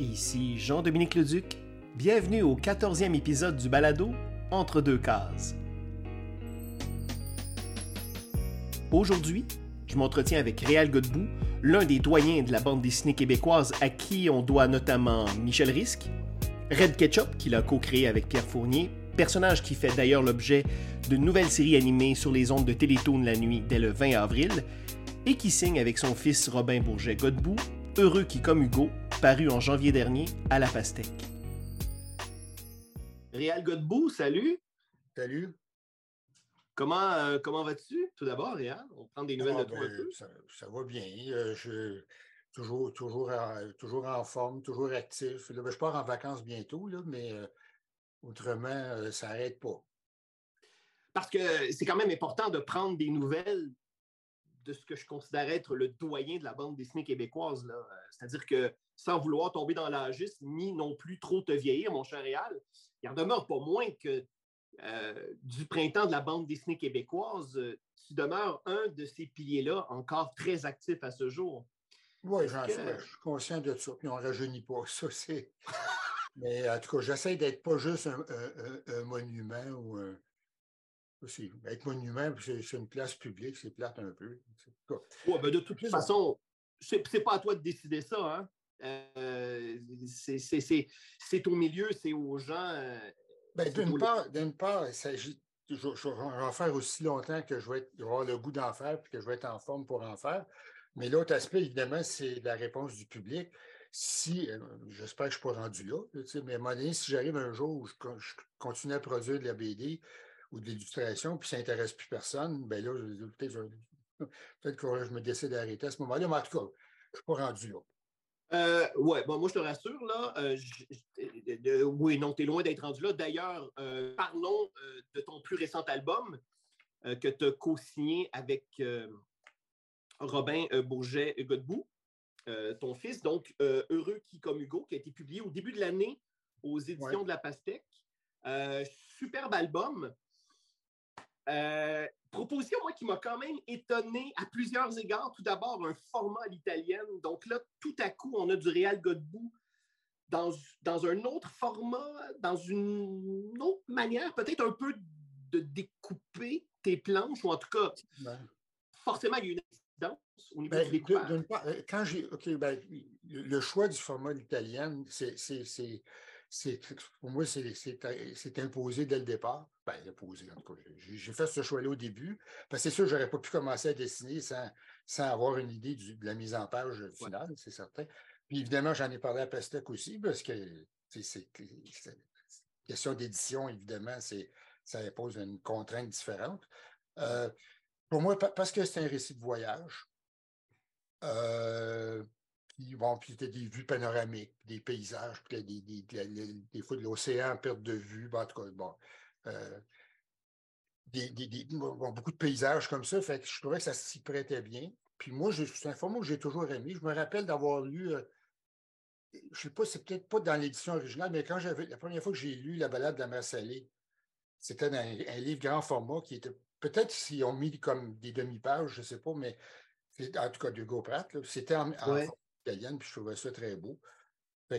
Ici Jean-Dominique Leduc. Bienvenue au 14e épisode du balado Entre deux cases. Aujourd'hui, je m'entretiens avec Réal Godbout, l'un des doyens de la bande dessinée québécoise à qui on doit notamment Michel Risque, Red Ketchup, qu'il a co-créé avec Pierre Fournier, personnage qui fait d'ailleurs l'objet d'une nouvelle série animée sur les ondes de Télétoon la nuit dès le 20 avril, et qui signe avec son fils Robin Bourget Godbout, Heureux qui comme Hugo, paru en janvier dernier à la Pastèque. Réal Godbout, salut! Salut! Comment, euh, comment vas-tu? Tout d'abord, Réal? On prend des nouvelles Ah, de toi un ben. Ça, ça va bien. Euh, je, toujours, toujours, en, toujours en forme, toujours actif. Là, ben, je pars en vacances bientôt, là, mais euh, autrement, euh, ça n'arrête pas. Parce que c'est quand même important de prendre des nouvelles de ce que je considère être le doyen de la bande dessinée québécoise. là. Euh, C'est-à-dire que sans vouloir tomber dans l'agisme, ni non plus trop te vieillir, mon cher Réal, il en demeure pas moins que euh, du printemps de la bande dessinée québécoise, euh, tu demeures un de ces piliers-là encore très actif à ce jour. Oui, j'en que- suis, je suis conscient de ça, puis on ne rajeunit pas. Ça, c'est. Mais en tout cas, j'essaie d'être pas juste un, un- un- un monument ou un. Aussi, être monument, c'est une place publique, c'est plate un peu. Ouais, ben, de toute façon, c'est pas à toi de décider ça. Hein? Euh, c'est- au milieu, c'est aux gens. euh, Ben, d'une part, il s'agit. Je, vais en faire aussi longtemps que je vais être- je vais avoir le goût d'en faire puis que je vais être en forme pour en faire. Mais l'autre aspect, évidemment, c'est la réponse du public. Si, euh, j'espère que je ne suis pas rendu là, mais à un moment donné, si j'arrive un jour où je, je continue à produire de la BD ou de l'illustration, puis ça n'intéresse plus personne, ben là, je- peut-être je- peut-être que je me décide d'arrêter à ce moment-là, mais en tout cas, je ne suis pas rendu là. Euh, bon, moi je te rassure, là. euh, oui, non, tu es loin d'être rendu là. D'ailleurs, euh, parlons de ton plus récent album que tu as co-signé avec Robin Bourget Godbout, ton fils, donc Heureux qui comme Hugo, qui a été publié au début de l'année aux éditions Ouais. de la Pastèque. Superbe album. Euh, proposition, moi, qui m'a quand même étonné à plusieurs égards. Tout d'abord, un format à l'italienne. Donc là, tout à coup, on a du Réal Godbout dans, dans un autre format, dans une autre manière, peut-être un peu de découper tes planches, ou en tout cas, Ben, forcément, il y a une incidence au niveau Ben, du de- part, euh, quand j'ai. Ben, le le choix du format italien, c'est. c'est- c'est- Pour moi, c'est c'est- c'est imposé dès le départ. Ben, imposé, en tout cas. J'ai fait ce choix-là au début. Parce que c'est sûr, je n'aurais pas pu commencer à dessiner sans, sans avoir une idée du- de la mise en page finale, c'est certain. Puis évidemment, j'en ai parlé à Pastec aussi, parce que c'est- question d'édition, évidemment, c'est ça impose une contrainte différente. Euh, pour moi, pa- parce que c'est un récit de voyage, euh, bon, puis t'as des vues panoramiques, des paysages, puis des, des, des, fois de l'océan perte de vue, ben, en tout cas, euh, des, beaucoup de paysages comme ça, fait je trouvais que ça s'y prêtait bien. Puis moi, c'est un format que j'ai toujours aimé. Je me rappelle d'avoir lu, euh, je ne sais pas, c'est peut-être pas dans l'édition originale, mais quand j'avais la première fois que j'ai lu La balade de la mer salée, c'était un, un livre grand format qui était peut-être s'ils ont mis comme des demi-pages, je ne sais pas, mais en tout cas d'Hugo Pratt, c'était en, italienne, puis je trouvais ça très beau.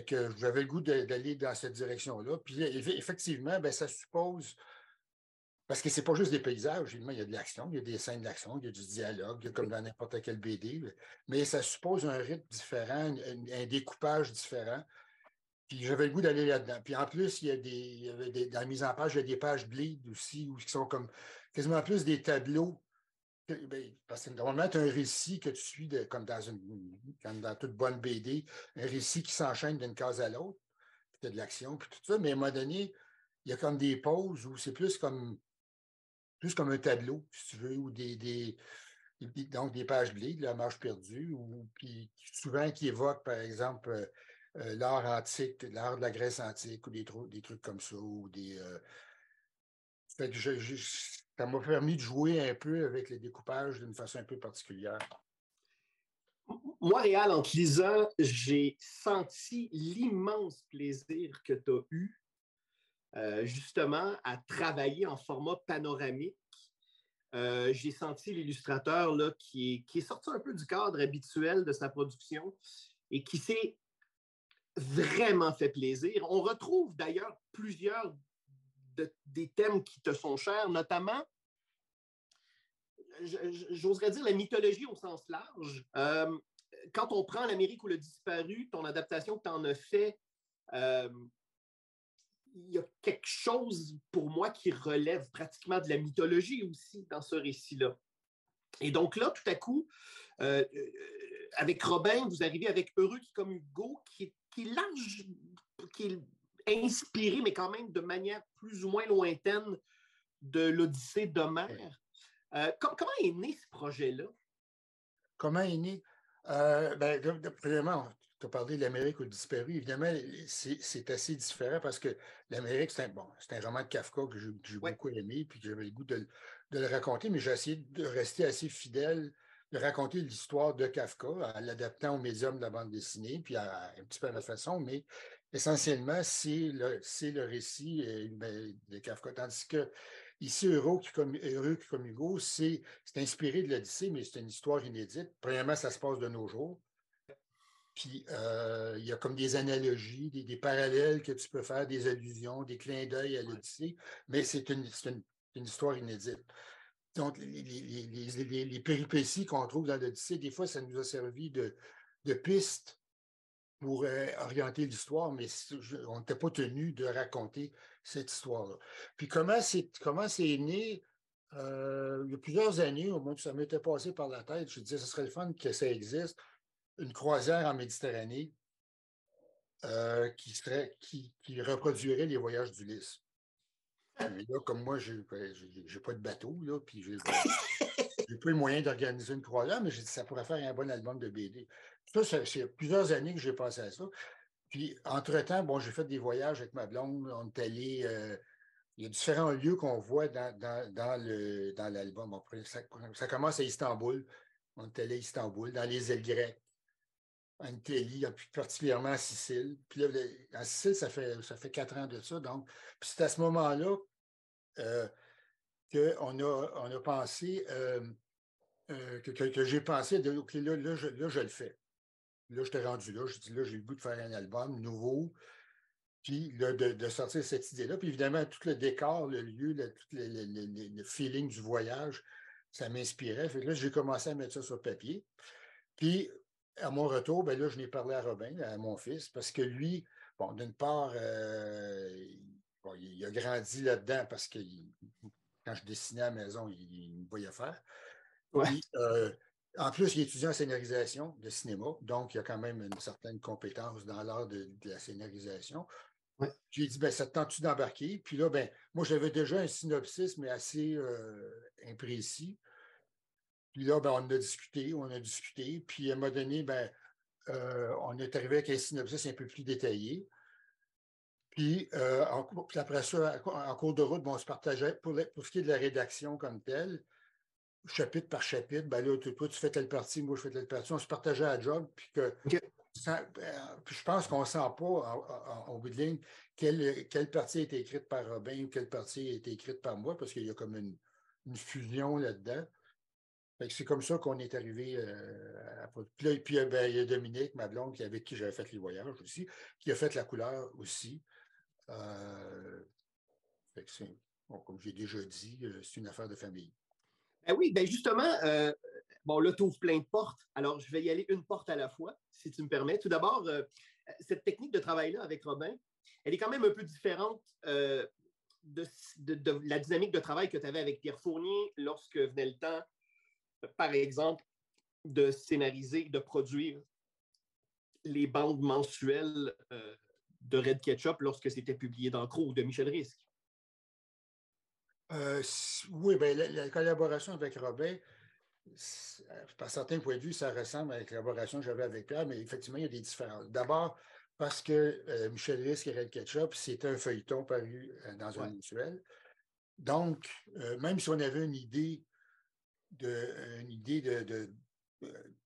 Que j'avais le goût d'aller dans cette direction-là. Puis eff- effectivement, ben, ça suppose. Parce que c'est pas juste des paysages, il y a de l'action, il y a des scènes d'action, il y a du dialogue, il y a comme dans n'importe quel BD, mais ça suppose un rythme différent, un, découpage différent. Puis j'avais le goût d'aller là-dedans. Puis en plus, il y a des, il y des- dans la mise en page, il y a des pages bleed aussi, qui sont comme quasiment plus des tableaux. Ben, parce que normalement, tu as un récit que tu suis de- comme, dans une, dans toute bonne BD, un récit qui s'enchaîne d'une case à l'autre, puis tu as de l'action, puis tout ça. Mais à un moment donné, il y a comme des pauses où c'est plus comme plus comme un tableau, si tu veux, ou des, des- donc des pages bleed, la marche perdue, ou puis souvent qui évoquent, par exemple, euh, euh, l'art antique, l'art de la Grèce antique, ou des, tru- des trucs comme ça, ou des. euh, fait je- ça m'a permis de jouer un peu avec le découpage d'une façon un peu particulière. Moi, Réal, en te lisant, j'ai senti l'immense plaisir que tu as eu euh, justement à travailler en format panoramique. Euh, j'ai senti l'illustrateur qui, qui est sorti un peu du cadre habituel de sa production et qui s'est vraiment fait plaisir. On retrouve d'ailleurs plusieurs des thèmes qui te sont chers, notamment, j'oserais dire la mythologie au sens large. Euh, quand on prend l'Amérique ou le disparu, ton adaptation que tu en as fait, euh, il y a quelque chose pour moi qui relève pratiquement de la mythologie aussi dans ce récit-là. Et donc là, tout à coup, euh, avec Robin, vous arrivez avec Heureux qui comme Hugo, qui, qui est large, qui est inspiré, mais quand même de manière plus ou moins lointaine de l'Odyssée d'Homère. Euh, comment est né ce projet-là? Comment est né? Euh, ben, premièrement, tu as parlé de l'Amérique au disparu. Évidemment, c'est assez différent parce que l'Amérique, c'est un, bon, un roman de Kafka que j'ai beaucoup aimé puis que j'avais le goût de, de, le raconter, mais j'ai essayé de rester assez fidèle de raconter l'histoire de Kafka en l'adaptant au médium de la bande dessinée, puis à, un petit peu à ma façon, mais essentiellement, c'est le, le récit euh, ben, de Kafka. Tandis que ici, Heureux qui comme, comme Hugo, c'est inspiré de l'Odyssée, mais c'est une histoire inédite. Premièrement, ça se passe de nos jours. Puis euh, il y a comme des analogies, des, parallèles que tu peux faire, des allusions, des clins d'œil à l'Odyssée, mais c'est une, une, histoire inédite. Donc, les, péripéties qu'on trouve dans l'Odyssée, des fois, ça nous a servi de, de piste pour euh, orienter l'histoire, mais on n'était pas tenu de raconter cette histoire-là. Puis comment c'est, comment c'est né? Euh, il y a plusieurs années, au moins ça m'était passé par la tête, je disais, ce serait le fun que ça existe, une croisière en Méditerranée euh, qui, serait, qui, qui reproduirait les voyages d'Ulysse. Mais là, comme moi, je n'ai ben, pas de bateau, là, puis j'ai pas les moyens d'organiser une croisière, mais j'ai dit ça pourrait faire un bon album de BD. Ça, c'est plusieurs années que j'ai passé à ça. Puis, entre-temps, bon, j'ai fait des voyages avec ma blonde. On est allé. Il y a différents lieux qu'on voit dans, dans, l'album. ça, commence à Istanbul. On est allé à Istanbul, dans les îles grecques, en Italie, puis particulièrement à Sicile. Puis là, à Sicile, ça fait, ça fait quatre ans de ça. Donc, c'est à ce moment-là euh, qu'on a, on a pensé, euh, euh, que, j'ai pensé, de, OK, là, là, je, le fais. Là, je t'ai rendu là. Je dis, là, j'ai le goût de faire un album nouveau. Puis de, sortir cette idée-là. Puis évidemment, tout le décor, le lieu, le, tout le, feeling du voyage, ça m'inspirait. Fait que là, j'ai commencé à mettre ça sur papier. Puis, à mon retour, ben là, je n'ai parlé à Robin, à mon fils, parce que lui, bon, d'une part, euh, il, a grandi là-dedans parce que quand je dessinais à la maison, il, me voyait faire. Euh, en plus, il est étudiant en scénarisation de cinéma, donc il a quand même une certaine compétence dans l'art de, la scénarisation. J'ai dit, ben, ça te tente-tu d'embarquer? Puis là, ben, moi, j'avais déjà un synopsis, mais assez euh, imprécis. Puis là, ben, on a discuté, on a discuté. Puis à un moment donné, ben, euh, on est arrivé avec un synopsis un peu plus détaillé. Puis, euh, après ça, en cours de route, bon, on se partageait, pour, pour, ce qui est de la rédaction comme telle, chapitre par chapitre, ben là, toi, tu fais telle partie, moi, je fais telle partie, on se partageait à job, puis que ben, je pense qu'on ne sent pas, au bout de ligne, quelle, quelle, partie a été écrite par Robin ou quelle partie a été écrite par moi, parce qu'il y a comme une, fusion là-dedans. C'est comme ça qu'on est arrivé euh, à. Puis, puis ben, il y a Dominique, ma blonde, avec qui j'avais fait les voyages aussi, qui a fait la couleur aussi. Euh, comme j'ai déjà dit, euh, c'est une affaire de famille. Ben oui, ben justement, euh, bon, là, tu ouvres plein de portes. Alors, je vais y aller une porte à la fois, si tu me permets. Tout d'abord, cette technique de travail-là avec Robin, elle est quand même un peu différente de, de, la dynamique de travail que tu avais avec Pierre Fournier lorsque venait le temps, par exemple, de scénariser, de produire les bandes mensuelles de Red Ketchup lorsque c'était publié dans Crow de Michel Risque. Euh, oui, bien, la, collaboration avec Robin, par certains points de vue, ça ressemble à la collaboration que j'avais avec Pierre, mais effectivement, il y a des différences. D'abord, parce que euh, Michel Risque et Red Ketchup, c'était un feuilleton paru euh, dans un mensuel. Donc, même si on avait une idée de, une idée de,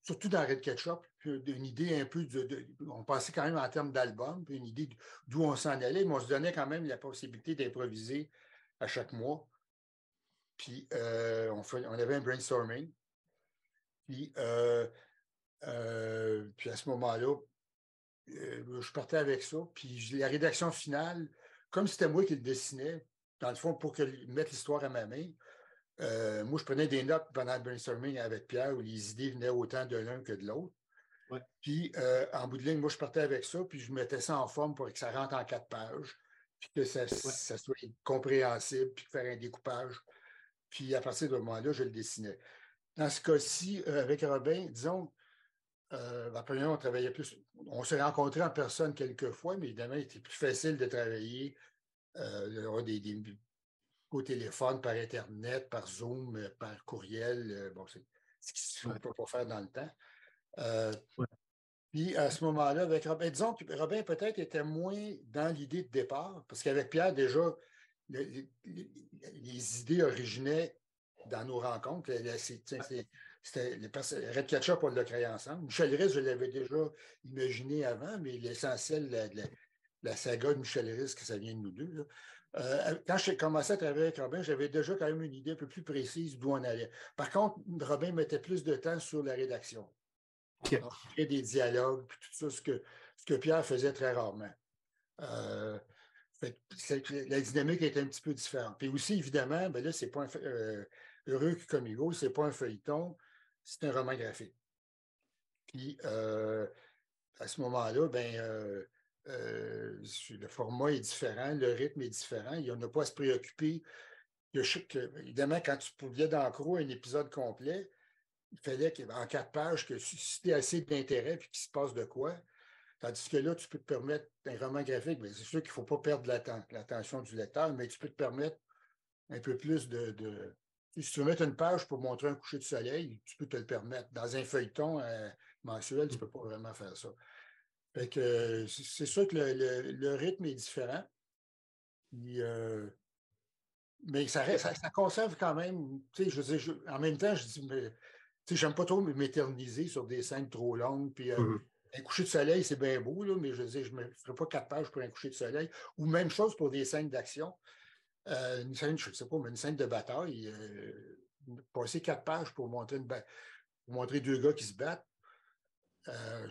surtout dans Red Ketchup, une idée un peu de, on pensait quand même en termes d'album, une idée d'où on s'en allait, mais on se donnait quand même la possibilité d'improviser à chaque mois. Puis euh, on, on, avait un brainstorming. Puis, euh, euh, puis à ce moment-là, je partais avec ça. Puis la rédaction finale, comme c'était moi qui le dessinais, dans le fond, pour que, mettre l'histoire à ma main, moi, je prenais des notes pendant le brainstorming avec Pierre où les idées venaient autant de l'un que de l'autre. Puis, en bout de ligne, moi, je partais avec ça, puis je mettais ça en forme pour que ça rentre en quatre pages, puis que ça, soit compréhensible, puis faire un découpage. Puis, à partir de ce moment-là, je le dessinais. Dans ce cas-ci, avec Robin, disons, euh, on travaillait plus. On s'est rencontrés en personne quelques fois, mais évidemment, il était plus facile de travailler euh, des, au téléphone, par Internet, par Zoom, euh, par courriel. Euh, bon, c'est ce qu'on ne peut pas faire dans le temps. Puis à ce moment-là, avec Robin, disons que Robin peut-être était moins dans l'idée de départ, parce qu'avec Pierre, déjà, les, idées originaient dans nos rencontres. C'était Red Ketchup, on l'a créé ensemble. Michel Riz, je l'avais déjà imaginé avant, mais l'essentiel de la, saga de Michel Riz, que ça vient de nous deux. Euh, quand j'ai commencé à travailler avec Robin, j'avais déjà quand même une idée un peu plus précise d'où on allait. Par contre, Robin mettait plus de temps sur la rédaction. Okay. des dialogues, puis tout ça, ce que, ce que Pierre faisait très rarement. Euh, la dynamique était un petit peu différente. Puis aussi, évidemment, ben là, c'est pas un, euh, Heureux comme Hugo, c'est pas un feuilleton, c'est un roman graphique. Puis euh, à ce moment-là, ben, euh, le format est différent, le rythme est différent. Il n'y en a pas à se préoccuper. évidemment, quand tu publiais dans un épisode complet, il fallait qu'en quatre pages, que susciter assez d'intérêt puis qu'il se passe de quoi. Tandis que là, tu peux te permettre un roman graphique, c'est sûr qu'il ne faut pas perdre l'attention du lecteur, mais tu peux te permettre un peu plus de, si tu veux mettre une page pour montrer un coucher de soleil, tu peux te le permettre. Dans un feuilleton euh, mensuel, tu ne peux pas vraiment faire ça. c'est sûr que le, rythme est différent. Euh, mais ça, conserve quand même. Je, en même temps, je dis, mais, j'aime pas trop m'éterniser sur des scènes trop longues. Puis, euh, mm-hmm. Un coucher de soleil, c'est bien beau, mais je je ne ferai pas quatre pages pour un coucher de soleil. Ou même chose pour des scènes d'action. Euh, une scène, je ne sais pas, mais une scène de bataille, euh, passer quatre pages pour montrer, une montrer deux gars qui se battent. Euh,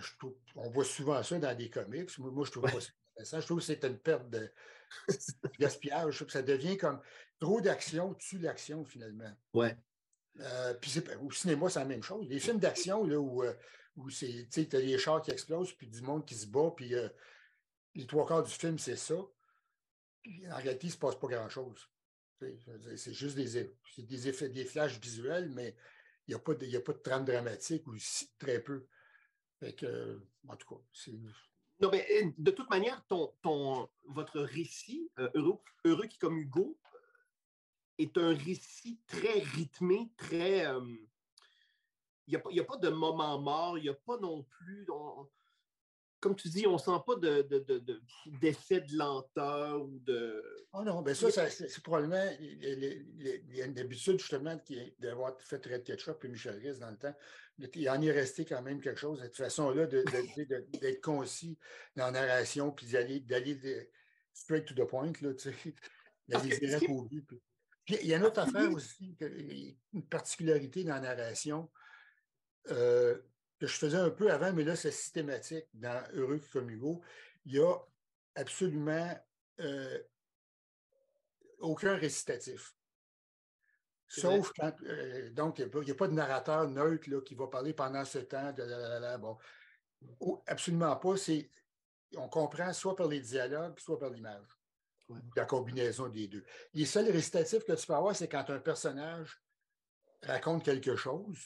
on voit souvent ça dans des comics. Moi, je trouve pas ça intéressant. Je trouve que c'est une perte de gaspillage. Je trouve que ça devient comme trop d'action tue l'action, finalement. Ouais. Puis au cinéma, c'est la même chose. Les films d'action, là, où, où tu as les chars qui explosent, puis du monde qui se bat, puis les trois quarts du film, c'est ça en réalité, il ne se passe pas grand-chose. C'est juste des, des, effets, des flashs visuels, mais il n'y a, pas de, a pas de trame dramatique ou très peu. en tout cas, c'est. Non, mais euh, de toute manière, ton, ton, votre récit, euh, heureux, heureux qui comme Hugo, est un récit très rythmé, très. Euh, il n'y a, a, pas de moment mort, il n'y a pas non plus comme tu dis, on ne sent pas d'effet de, de, lenteur ou de. Oh non, bien ça, c'est probablement. Il y a une habitude justement d'avoir fait Red Ketchup et Michel Riz dans le temps. Il en est resté quand même quelque chose, cette façon-là d'être concis dans la narration, puis d'aller straight to the point, là, tu sais. D'aller direct au but. Il y a une autre affaire aussi, une particularité dans la narration. Euh, que je faisais un peu avant, mais là, c'est systématique dans Heureux comme Hugo. Il n'y a absolument euh, aucun récitatif. Sauf quand. Euh, donc, il n'y a, pas de narrateur neutre là, qui va parler pendant ce temps. De bon. absolument pas. on comprend soit par les dialogues, soit par l'image. La combinaison des deux. Les seuls récitatifs que tu peux avoir, c'est quand un personnage raconte quelque chose,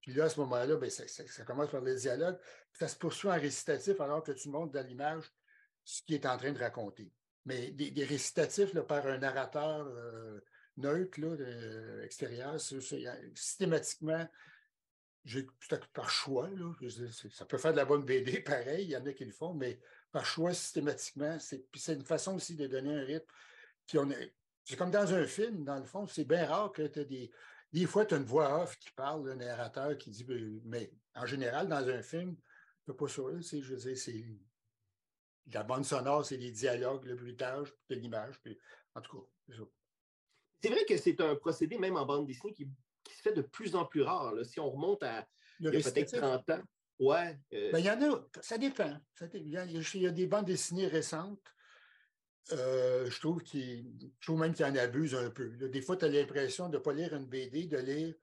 puis là, à ce moment-là, ben, ça, commence par le dialogue. Ça se poursuit en récitatif alors que tu montres dans l'image ce qu'il est en train de raconter. Mais des, récitatifs par un narrateur euh, neutre, là, extérieur, systématiquement, par choix, ça peut faire de la bonne BD, pareil, il y en a qui le font, mais par choix, systématiquement, c'est une façon aussi de donner un rythme. Puis on c'est comme dans un film, dans le fond, c'est bien rare que tu aies des, des fois, tu as une voix off qui parle, le narrateur qui dit, ben, mais en général, dans un film, tu n'as pas ça. Je veux dire, c'est la bande sonore, c'est les dialogues, le bruitage, l'image. En tout cas, c'est ça. C'est vrai que c'est un procédé, même en bande dessinée, qui, se fait de plus en plus rare. Si on remonte à peut-être 30 ans. Ouais. Ben, il y en a, ça dépend. il, y a, des bandes dessinées récentes. je, trouve trouve même qu'il en abuse un peu. des fois, tu as l'impression de ne pas lire une BD, de lire,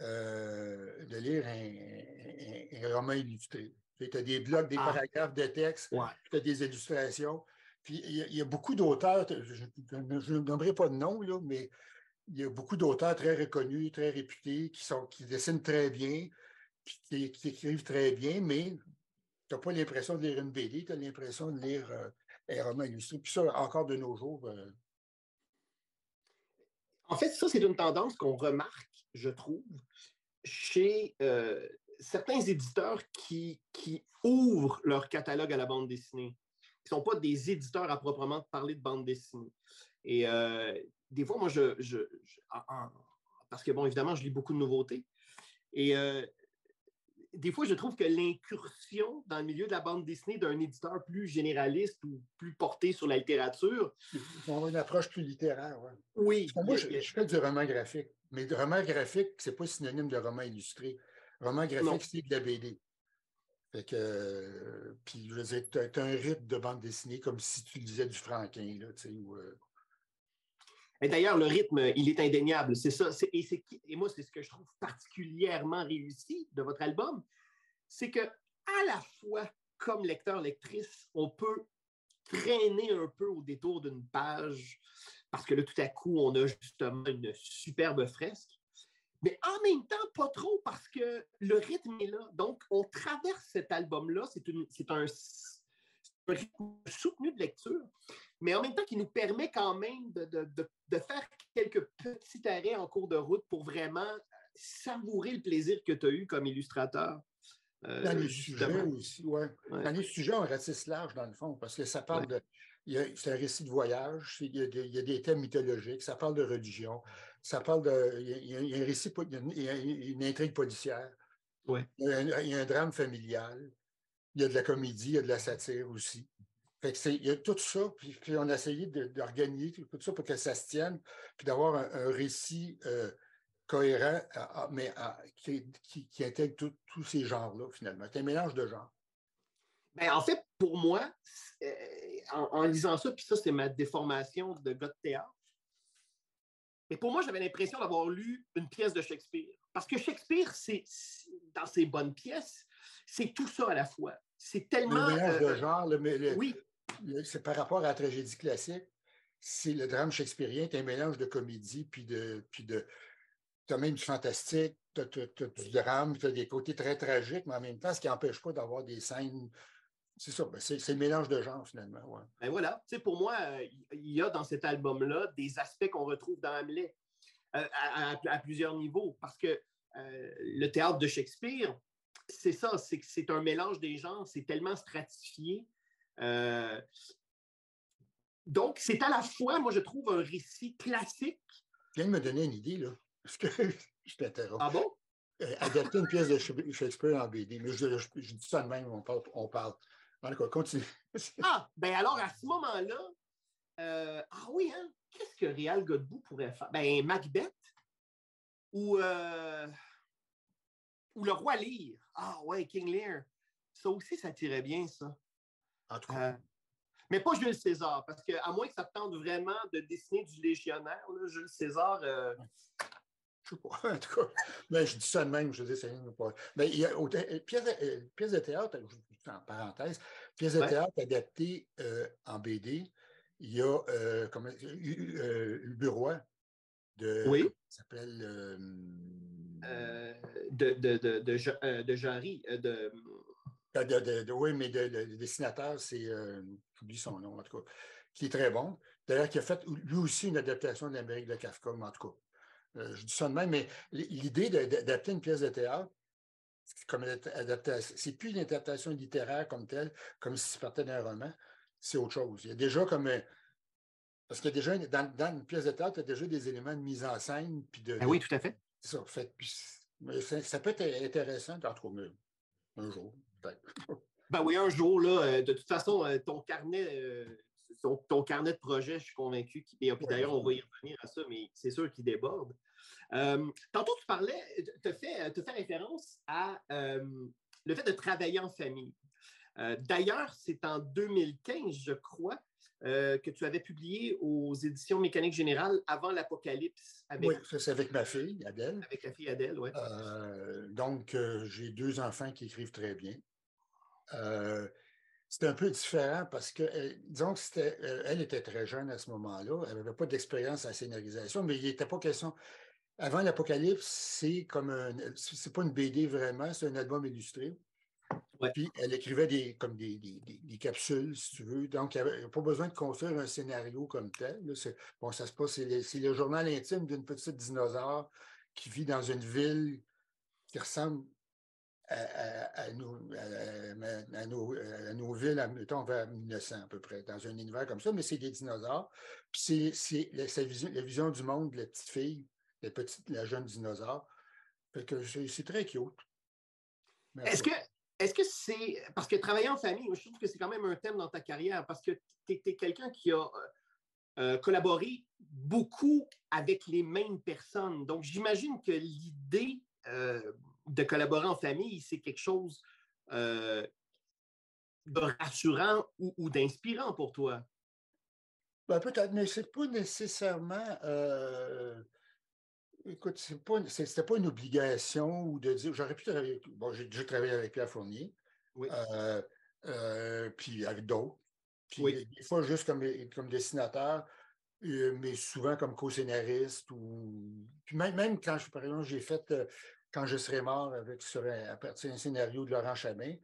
de lire un, roman illustré. Tu as des blocs, des ah. paragraphes de texte, tu as des illustrations. Puis il y, a, beaucoup d'auteurs, je ne nommerai pas de nom, là, mais il y a beaucoup d'auteurs très reconnus, très réputés, qui, sont, qui dessinent très bien, qui, qui écrivent très bien, mais tu n'as pas l'impression de lire une BD, tu as l'impression de lire euh, un roman illustré. Puis ça, encore de nos jours. Euh, en fait, ça, c'est une tendance qu'on remarque, je trouve, chez euh, certains éditeurs qui, qui ouvrent leur catalogue à la bande dessinée ne sont pas des éditeurs à proprement parler de bande dessinée. Et euh, des fois, moi, je, parce que, bon, évidemment, je lis beaucoup de nouveautés. Et des fois, je trouve que l'incursion dans le milieu de la bande dessinée d'un éditeur plus généraliste ou plus porté sur la littérature. On a une approche plus littéraire. Oui. moi, je, fais du roman graphique. Mais le roman graphique, ce n'est pas synonyme de roman illustré. Roman graphique, c'est de la BD. Fait que, euh, puis, je veux dire, tu as, un rythme de bande dessinée comme si tu lisais du Franquin, là, tu sais, ou, euh. D'ailleurs, le rythme, il est indéniable. C'est ça. Et, moi, c'est ce que je trouve particulièrement réussi de votre album. C'est que, à la fois, comme lecteur, lectrice, on peut traîner un peu au détour d'une page parce que là, tout à coup, on a justement une superbe fresque mais en même temps, pas trop parce que le rythme est là. Donc, on traverse cet album-là. C'est un, rythme soutenu de lecture, mais en même temps qui nous permet quand même de, faire quelques petits arrêts en cours de route pour vraiment savourer le plaisir que tu as eu comme illustrateur. Euh, dans les sujets aussi, oui. Ouais. Dans les sujets, on ratisse large, dans le fond, parce que ça parle de. C'est un récit de voyage, il y, a, des thèmes mythologiques, ça parle de religion, ça parle de. Il y a, un récit, il y a une, intrigue policière. Il, y a un, drame familial. Il y a de la comédie, il y a de la satire aussi. Fait que il y a tout ça, puis, on a essayé d'organiser tout ça pour que ça se tienne, puis d'avoir un, récit euh, cohérent, mais qui, intègre tous ces genres-là, finalement. C'est un mélange de genres. Ben, en fait, pour moi, euh, en, en, lisant ça, puis ça, c'est ma déformation de gars de théâtre, mais pour moi, j'avais l'impression d'avoir lu une pièce de Shakespeare. Parce que Shakespeare, c'est dans ses bonnes pièces, c'est tout ça à la fois. C'est tellement. Le mélange de euh, genre, oui. C'est par rapport à la tragédie classique. C'est le drame shakespearien, c'est un mélange de comédie puis de. Puis de tu as même du fantastique, tu as, du drame, tu as des côtés très tragiques, mais en même temps, ce qui n'empêche pas d'avoir des scènes c'est ça, ben, c'est le mélange de genres finalement. Ouais. Ben voilà, tu sais, pour moi, il y a dans cet album-là des aspects qu'on retrouve dans Hamlet euh, à, plusieurs niveaux, parce que euh, le théâtre de Shakespeare, c'est ça, c'est c'est un mélange des genres, c'est tellement stratifié. Euh, donc, c'est à la fois, moi, je trouve un récit classique. Tu viens de me donner une idée, là. Parce que je t'interromps? Ah bon? adapter une pièce de Shakespeare en BD. Mais je, dis ça de même, on parle. On parle. continue. ah, ben alors à ce moment-là, euh, ah oui, hein, qu'est-ce que Réal Godbout pourrait faire? Ben Macbeth ou, euh, ou le roi Lear. Ah ouais, King Lear. Ça aussi, ça tirait bien, ça. En tout cas. Euh, mais pas Jules César, parce qu'à moins que ça tente vraiment de dessiner du légionnaire, Jules César, je sais pas, en tout cas. Mais je dis ça de même, je dis, c'est pas. Mais il y a pièce, pièce, de théâtre, en parenthèse, pièce de théâtre adaptée euh, en BD. Il y a euh, comment, euh, Bureau de. Oui. s'appelle. Euh, de, de, de, de, de, de, oui, mais le dessinateur, c'est. J'oublie son nom, en tout cas. Qui est très bon. D'ailleurs, qui a fait lui aussi une adaptation de l'Amérique de Kafka, en tout cas. Euh, je dis ça de même, mais l'idée d'adapter une pièce de théâtre, comme c'est plus une adaptation littéraire comme telle, comme si ça partait d'un roman, c'est autre chose. Il y a déjà comme. Parce que déjà, dans, une pièce de théâtre, il y a déjà des éléments de mise en scène. Puis de, ben oui, tout à fait. Ça, fait ça, peut être intéressant, d'en trouver un jour, peut-être. Ben oui, un jour, là, euh, de toute façon, euh, ton carnet, ton, carnet de projet, je suis convaincu. Et puis d'ailleurs, on va y revenir à ça, mais c'est sûr qu'il déborde. Euh, tantôt, tu parlais, tu as fait, fait, référence à euh, le fait de travailler en famille. D'ailleurs, c'est en 2015, je crois, que tu avais publié aux éditions Mécanique Générale avant l'Apocalypse. Avec... Oui, c'est avec ma fille, Adèle. Avec la fille Adèle, oui. donc, j'ai deux enfants qui écrivent très bien. C'était un peu différent parce que, euh, disons que c'était, euh, elle était très jeune à ce moment-là. Elle n'avait pas d'expérience à la scénarisation, mais il n'était pas question. Avant l'Apocalypse, c'est comme un. C'est pas une BD vraiment, c'est un album illustré. Puis elle écrivait des, comme des, capsules, si tu veux. Donc, il n'y avait pas besoin de construire un scénario comme tel. bon, ça se passe, c'est le, journal intime d'une petite dinosaure qui vit dans une ville qui ressemble à, nos, villes, mettons, vers 1900 à peu près, dans un univers comme ça, mais c'est des dinosaures. Puis c'est la, vision, la vision du monde de la petite fille, la, petite, la jeune dinosaure. Fait que c'est très cute. Est-ce que est-ce que c'est. Parce que travailler en famille, je trouve que c'est quand même un thème dans ta carrière, parce que tu es, quelqu'un qui a euh, euh, collaboré beaucoup avec les mêmes personnes. Donc, j'imagine que l'idée euh, de collaborer en famille, c'est quelque chose de rassurant ou, d'inspirant pour toi? Ben, peut-être, mais ce n'est pas nécessairement. Écoute, ce n'était pas, une obligation ou de dire. J'aurais pu travailler. Bon, j'ai déjà travaillé avec Pierre Fournier. Oui. Euh, puis avec d'autres. Puis des fois, juste comme, comme dessinateur, mais souvent comme co-scénariste. Ou... Puis même, même quand, par exemple, j'ai fait quand je serai mort avec, sur à partir d'un scénario de Laurent Chamin.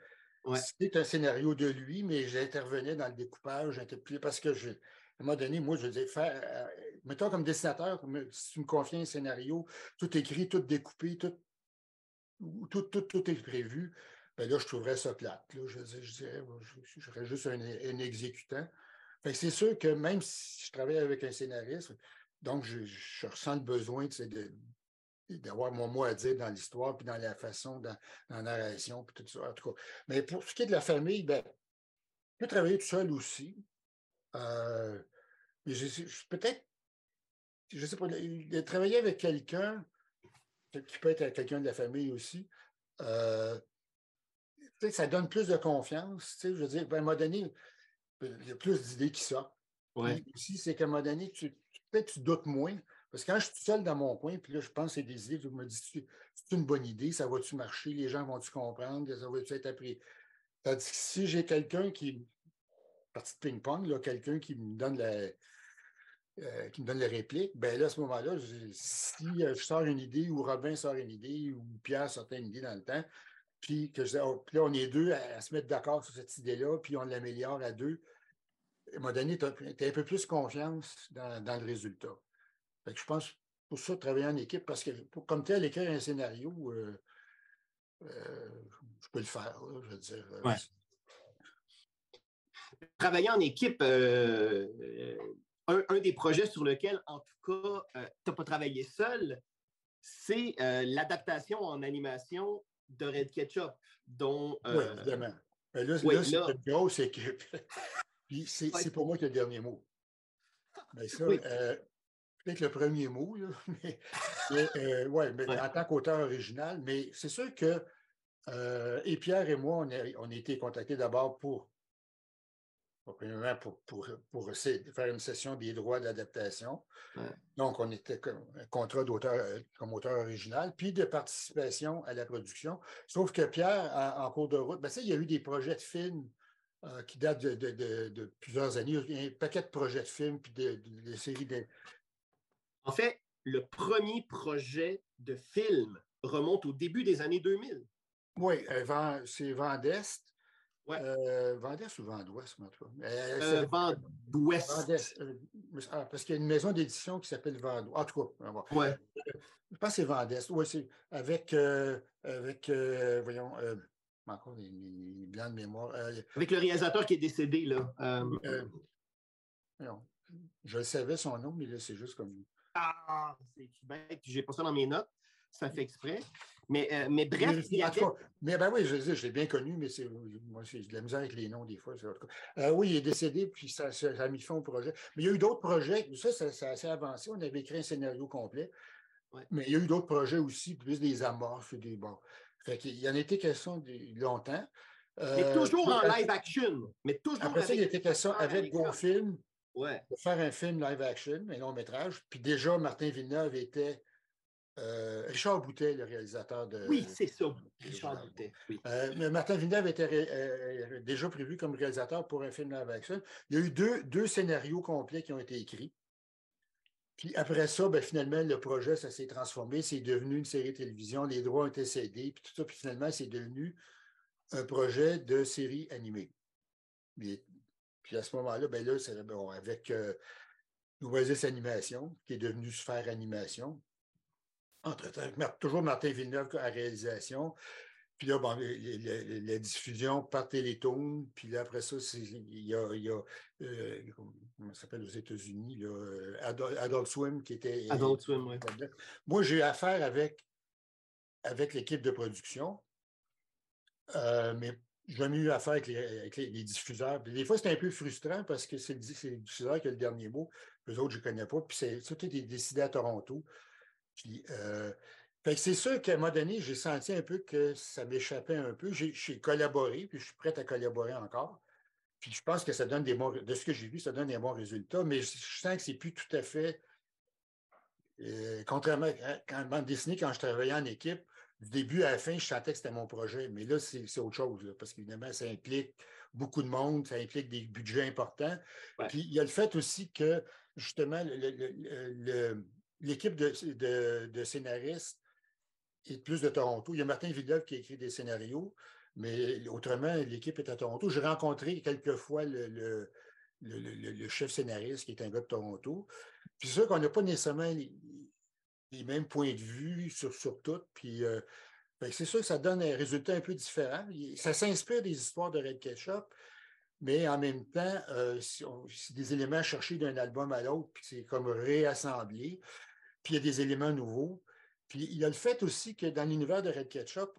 C'était un scénario de lui, mais j'intervenais dans le découpage, parce que je, à un moment donné, moi, je disais, faire, euh, mettons comme dessinateur, si tu me confies un scénario, tout écrit, tout découpé, tout, tout, tout, est prévu, ben là, je trouverais ça plate. Là. Je, dirais, je, serais juste un, exécutant. c'est sûr que même si je travaille avec un scénariste, donc je, ressens le besoin de, d'avoir mon mot à dire dans l'histoire, puis dans la façon, dans, la narration, puis tout ça. En tout cas. Mais pour ce qui est de la famille, ben, je peux travailler tout seul aussi. Euh, mais peut-être, je sais pas, de travailler avec quelqu'un, qui peut être quelqu'un de la famille aussi, euh, ça donne plus de confiance. Je veux dire, ben, à un moment donné, il y a plus d'idées qui sortent. Ouais. Aussi, c'est qu'à un moment donné, peut-être tu doutes moins. Parce que quand je suis tout seul dans mon coin, puis là, je pense que c'est des idées, je me dis, c'est une bonne idée, ça va-tu marcher, les gens vont-tu comprendre, ça va-tu être appris. Tandis que si j'ai quelqu'un qui, partie de ping-pong, quelqu'un qui me donne la, euh, qui me donne les répliques, ben là, à ce moment-là, si euh, je sors une idée, ou Robin sort une idée, ou Pierre sortait une idée dans le temps, puis que oh, là, on est deux à, se mettre d'accord sur cette idée-là, puis on l'améliore à deux, à un moment donné, tu as, un peu plus confiance dans le résultat je pense pour ça, travailler en équipe, parce que comme tel, écrire un scénario, euh, je peux le faire, je veux dire. Travailler en équipe, un, des projets sur lequel, en tout cas, tu n'as pas travaillé seul, c'est l'adaptation en animation de Red Ketchup, dont... oui, évidemment. Mais là, là c'est une grosse équipe. Puis c'est pour moi ai le dernier mot. Mais ça, peut-être le premier mot, mais, euh, ouais, mais en tant qu'auteur original. Mais c'est sûr que, euh, et Pierre et moi, on a, on a été contactés d'abord pour, pour, pour, pour, faire une session des droits d'adaptation. Donc, on était comme un contrat d'auteur euh, comme auteur original, puis de participation à la production. Sauf que Pierre, en, cours de route, ben, il y a eu des projets de films qui datent de, plusieurs années. Il y a un paquet de projets de films, puis de, de séries de, en fait, le premier projet de film remonte au début des années 2000. Oui, euh, c'est Vendest. Ouais. Euh, Vendest ou Vendouest, en tout cas? Euh, Vendouest. Ah, parce qu'il y a une maison d'édition qui s'appelle Vendouest. En tout cas, ouais. je pense que c'est Vendest. Oui, c'est avec, avec voyons, encore des, blancs de mémoire. avec le réalisateur qui est décédé, là. je savais son nom, mais là, c'est juste comme. Ah, c'est bête, j'ai pas ça dans mes notes. Ça fait exprès. Mais, euh, mais bref. Mais, mais ben oui, je, je l'ai bien connu, mais c'est, moi, j'ai de la misère avec les noms des fois. Euh, oui, il est décédé, puis ça, ça, a mis fin au projet. Mais il y a eu d'autres projets. Ça, ça, ça, a assez avancé. On avait écrit un scénario complet. Mais il y a eu d'autres projets aussi, plus des amorces, des. Bon. Fait qu'il y en a été question de, longtemps. mais toujours en live action. Mais toujours après ça, il était question avec GoFilm ouais. de faire un film live action, un long métrage. Puis déjà, Martin Villeneuve était euh, Richard Boutet, le réalisateur de. Oui, c'est ça, Richard Boutet. Oui. Euh, Martin Villeneuve était euh, déjà prévu comme réalisateur pour un film live action. Il y a eu deux, deux scénarios complets qui ont été écrits. Puis après ça, ben, finalement, le projet, ça s'est transformé. C'est devenu une série de télévision. Les droits ont été cédés, puis tout ça. Puis finalement, c'est devenu un projet de série animée. puis à ce moment-là, ben là, c'est bon, avec Nouvelles Animation, qui est devenu Sphère Animation, entre-temps, toujours Martin Villeneuve à réalisation. Puis là, bon, la diffusion par Télétoon. Puis là, après ça, il y a, y a euh, comment ça s'appelle aux États-Unis, euh, Adult, Swim qui était. Adult Swim, oui. Moi, j'ai eu affaire avec, avec l'équipe de production, euh, mais j'ai jamais eu affaire avec les, diffuseurs. des fois, c'est un peu frustrant parce que c'est le, diffuseur qui a le dernier mot. Les autres, je ne connais pas. Puis c'est, tout est décidé à Toronto. Puis, euh, c'est sûr qu'à un moment donné, j'ai senti un peu que ça m'échappait un peu. J'ai collaboré, puis je suis prêt à collaborer encore. Puis je pense que ça donne des bons, de ce que j'ai vu, ça donne des bons résultats, mais je, sens que c'est plus tout à fait, euh, contrairement à quand bande dessinée, quand je travaillais en équipe, du début à la fin, je sentais que c'était mon projet. Mais là, c'est autre chose, parce qu'évidemment, ça implique beaucoup de monde, ça implique des budgets importants. Puis il y a le fait aussi que, justement, le l'équipe de, scénaristes est plus de Toronto. Il y a Martin Villeneuve qui a écrit des scénarios, mais autrement, l'équipe est à Toronto. J'ai rencontré quelques fois le, chef scénariste qui est un gars de Toronto. Puis c'est sûr qu'on n'a pas nécessairement les, mêmes points de vue sur, sur tout. Puis euh, c'est sûr que ça donne un résultat un peu différent. Ça s'inspire des histoires de Red Ketchup, mais en même temps, euh, c'est des éléments cherchés d'un album à l'autre, puis c'est comme réassemblé puis il y a des éléments nouveaux. Puis il y a le fait aussi que dans l'univers de Red Ketchup,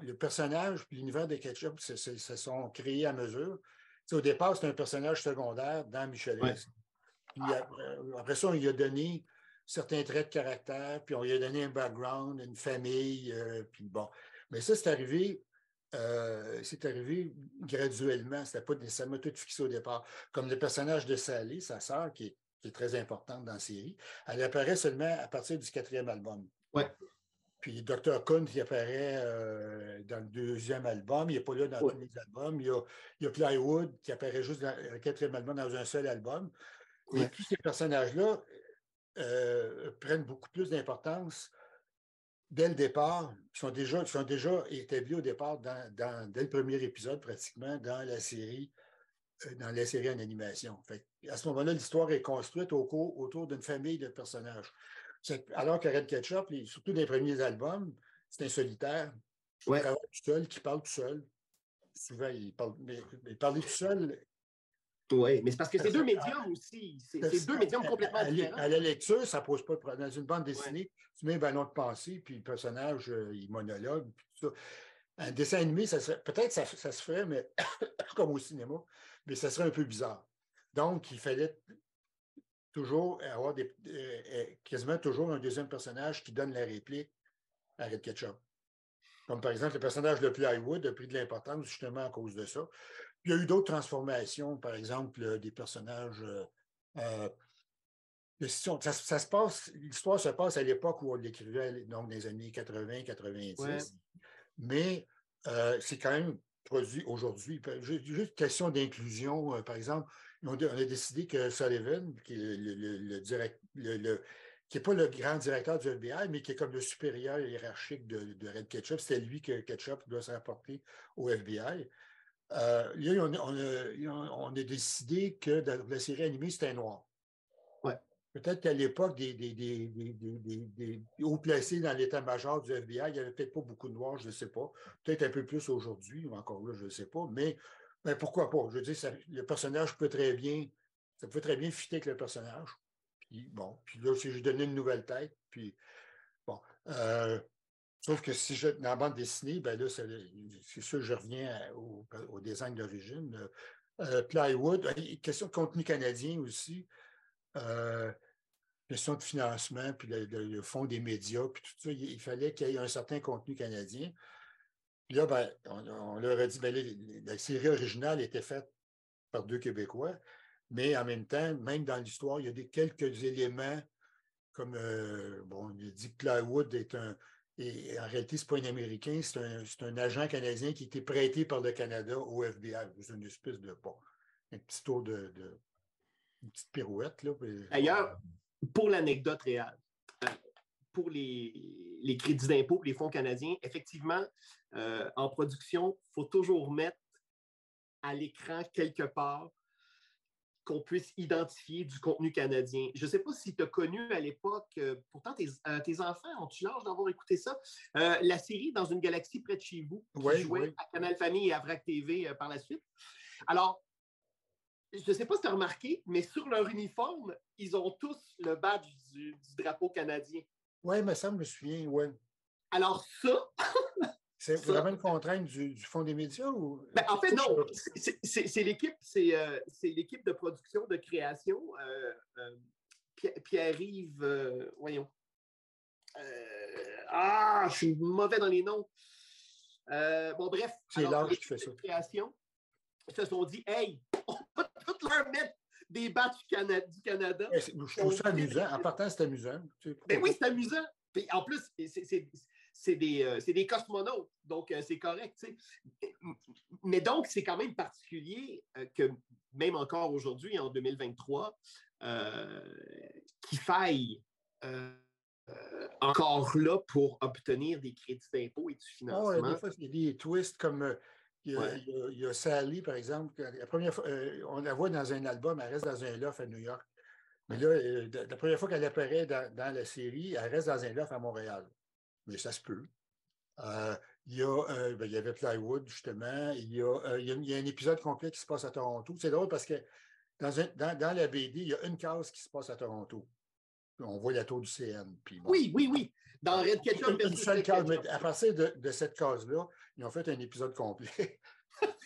le personnage puis l'univers de Ketchup se, sont créés à mesure. au départ, c'est un personnage secondaire dans Michel Puis après, ça, on lui a donné certains traits de caractère, puis on lui a donné un background, une famille, euh, puis bon. Mais ça, c'est arrivé, euh, c'est arrivé graduellement. C'était pas nécessairement tout fixé au départ. Comme le personnage de Sally, sa sœur, qui est qui est très importante dans la série. Elle apparaît seulement à partir du quatrième album. Ouais. Puis Dr. Kuhn, qui apparaît euh, dans le deuxième album. Il n'est pas là dans tous les albums. Il y, a, Plywood qui apparaît juste dans le quatrième album dans un seul album. Et tous ces personnages-là euh, prennent beaucoup plus d'importance dès le départ. Ils sont déjà, sont déjà établis au départ dans, dès le premier épisode, pratiquement, dans la série dans la série en animation. à ce moment-là, l'histoire est construite autour d'une famille de personnages. Alors que Red Ketchup, surtout dans les premiers albums, c'est un solitaire qui travaille tout seul, qui parle tout seul. Souvent, il parle, mais, parler tout seul. Oui, mais c'est parce que c'est deux médiums aussi. C'est deux médiums complètement différents. À la lecture, ça ne pose pas de problème. Dans une bande dessinée, tu mets un ballon de pensée, puis le personnage, euh, il monologue, puis tout ça. Un dessin animé, ça peut-être ça, ça se ferait, mais comme au cinéma, mais ça serait un peu bizarre. Donc, il fallait toujours avoir des, euh, euh, quasiment toujours un deuxième personnage qui donne la réplique à Red Ketchup. Comme par exemple, le personnage de Plywood a pris de l'importance justement à cause de ça. Il y a eu d'autres transformations, par exemple, des personnages. Euh, ça, se passe, l'histoire se passe à l'époque où on l'écrivait, donc dans les années 80-90. Mais c'est quand même produit aujourd'hui? Juste question d'inclusion, euh, par exemple, on a, décidé que Sullivan, qui est n'est pas le grand directeur du FBI, mais qui est comme le supérieur hiérarchique de, Red Ketchup, c'est lui que Ketchup doit se rapporter au FBI. Euh, là, on a, décidé que dans la série animée, c'était noir. Peut-être qu'à l'époque, des, des, hauts placés dans l'état-major du FBI, il n'y avait peut-être pas beaucoup de noirs, je ne sais pas. Peut-être un peu plus aujourd'hui, encore là, je ne sais pas. Mais, pourquoi pas? Je veux dire, le personnage peut très bien, ça peut très bien fitter avec le personnage. Puis bon, puis là, si je donnais une nouvelle tête, puis bon. Euh, sauf que si je dans la bande dessinée, ben là, c'est sûr, je reviens au, design d'origine. Euh, plywood, question de contenu canadien aussi. Euh, question de financement, puis le, fonds des médias, puis tout ça, il, fallait qu'il y ait un certain contenu canadien. Puis là, ben, on, leur a dit, ben, la série originale était faite par deux Québécois, mais en même temps, même dans l'histoire, il y a des, quelques éléments comme, euh, bon, il dit que Clywood est un, et en réalité, ce n'est pas un Américain, c'est un, agent canadien qui été prêté par le Canada au FBI. C'est une espèce de, bon, un petit tour de, une petite pirouette. D'ailleurs, pour l'anecdote réelle, euh, pour les, crédits d'impôt, les fonds canadiens, effectivement, euh, en production, il faut toujours mettre à l'écran quelque part qu'on puisse identifier du contenu canadien. Je ne sais pas si tu as connu à l'époque, euh, pourtant tes, enfants ont-tu l'âge d'avoir écouté ça, la série Dans une galaxie près de chez vous, qui jouait à Canal Famille et à VRAC TV par la suite. Alors, je ne sais pas si tu as remarqué, mais sur leur uniforme, ils ont tous le badge du, drapeau canadien. Oui, mais ça me souviens, oui. Alors, ça. c'est vraiment une contrainte du, Fonds des médias ou? Ben, en fait, non. C'est l'équipe, euh, c'est l'équipe de production, de création. Euh, euh, Pierre-Yves, voyons. ah, je suis mauvais dans les noms. bon, bref. C'est l'âge qui fait ça. Création, ils se sont dit, hey, leur mettre des batchs du Canada. Je trouve ça amusant. En partant, c'est amusant. Ben oui, c'est amusant. en plus, c'est des, euh, des, cosmonautes, donc euh, c'est correct. Mais donc, c'est quand même particulier euh, que même encore aujourd'hui, en 2023, qu'il faille encore là pour obtenir des crédits d'impôt et du oh, financement. des fois, il y a des twists comme il y, a, Sally, par exemple, la première fois, euh, on la voit dans un album, elle reste dans un loft à New York. Mais là, euh, la première fois qu'elle apparaît dans, la série, elle reste dans un loft à Montréal. Mais ça se peut. Euh, il, y a, ben, il y avait Plywood, justement. Il y, a, il, y a, un épisode complet qui se passe à Toronto. C'est drôle parce que dans, dans, la BD, il y a une case qui se passe à Toronto. On voit la tour du CN. Oui, oui, oui. Dans Red Ketchup. Une, seule case. Mais à partir de, de cette case-là, ils ont fait un épisode complet.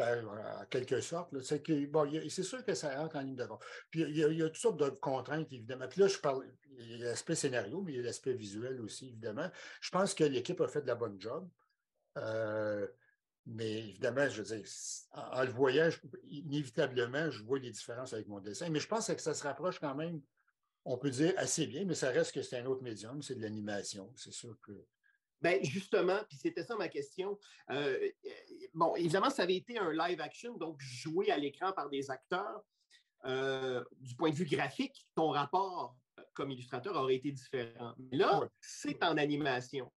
ben, en quelque sorte. C'est sûr que ça entre en ligne de compte. Puis il y, a, toutes sortes de contraintes, évidemment. Puis là, je parle, il y a l'aspect scénario, mais il y a l'aspect visuel aussi, évidemment. Je pense que l'équipe a fait de la bonne job. Euh, mais évidemment, je veux dire, en, le voyant, inévitablement, je vois les différences avec mon dessin. Mais je pense que ça se rapproche quand même, on peut dire assez bien, mais ça reste que c'est un autre médium, c'est de l'animation. C'est sûr que Bien, justement, puis c'était ça ma question. Euh, bon, évidemment, ça avait été un live action, donc joué à l'écran par des acteurs. Euh, du point de vue graphique, ton rapport euh, comme illustrateur aurait été différent. Mais là, c'est en animation.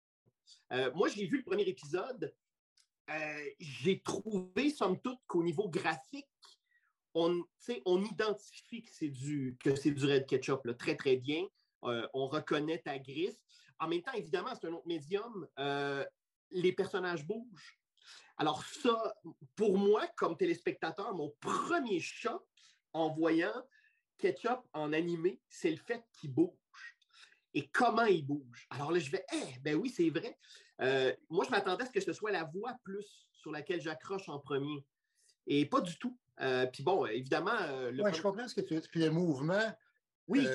moi, j'ai vu le premier épisode. j'ai trouvé, somme toute, qu'au niveau graphique, on, on identifie que c'est du, que du Red Ketchup très, très bien. on reconnaît ta griffe. En même temps, évidemment, c'est un autre médium. Euh, les personnages bougent. Alors ça, pour moi, comme téléspectateur, mon premier choc en voyant Ketchup en animé, c'est le fait qu'il bouge. Et comment il bouge. Alors là, je vais, eh, ben oui, c'est vrai. Euh, moi, je m'attendais à ce que ce soit la voix plus sur laquelle j'accroche en premier. Et pas du tout. Euh, puis bon, évidemment. oui, je comprends ce que tu dis. Puis le mouvement, oui.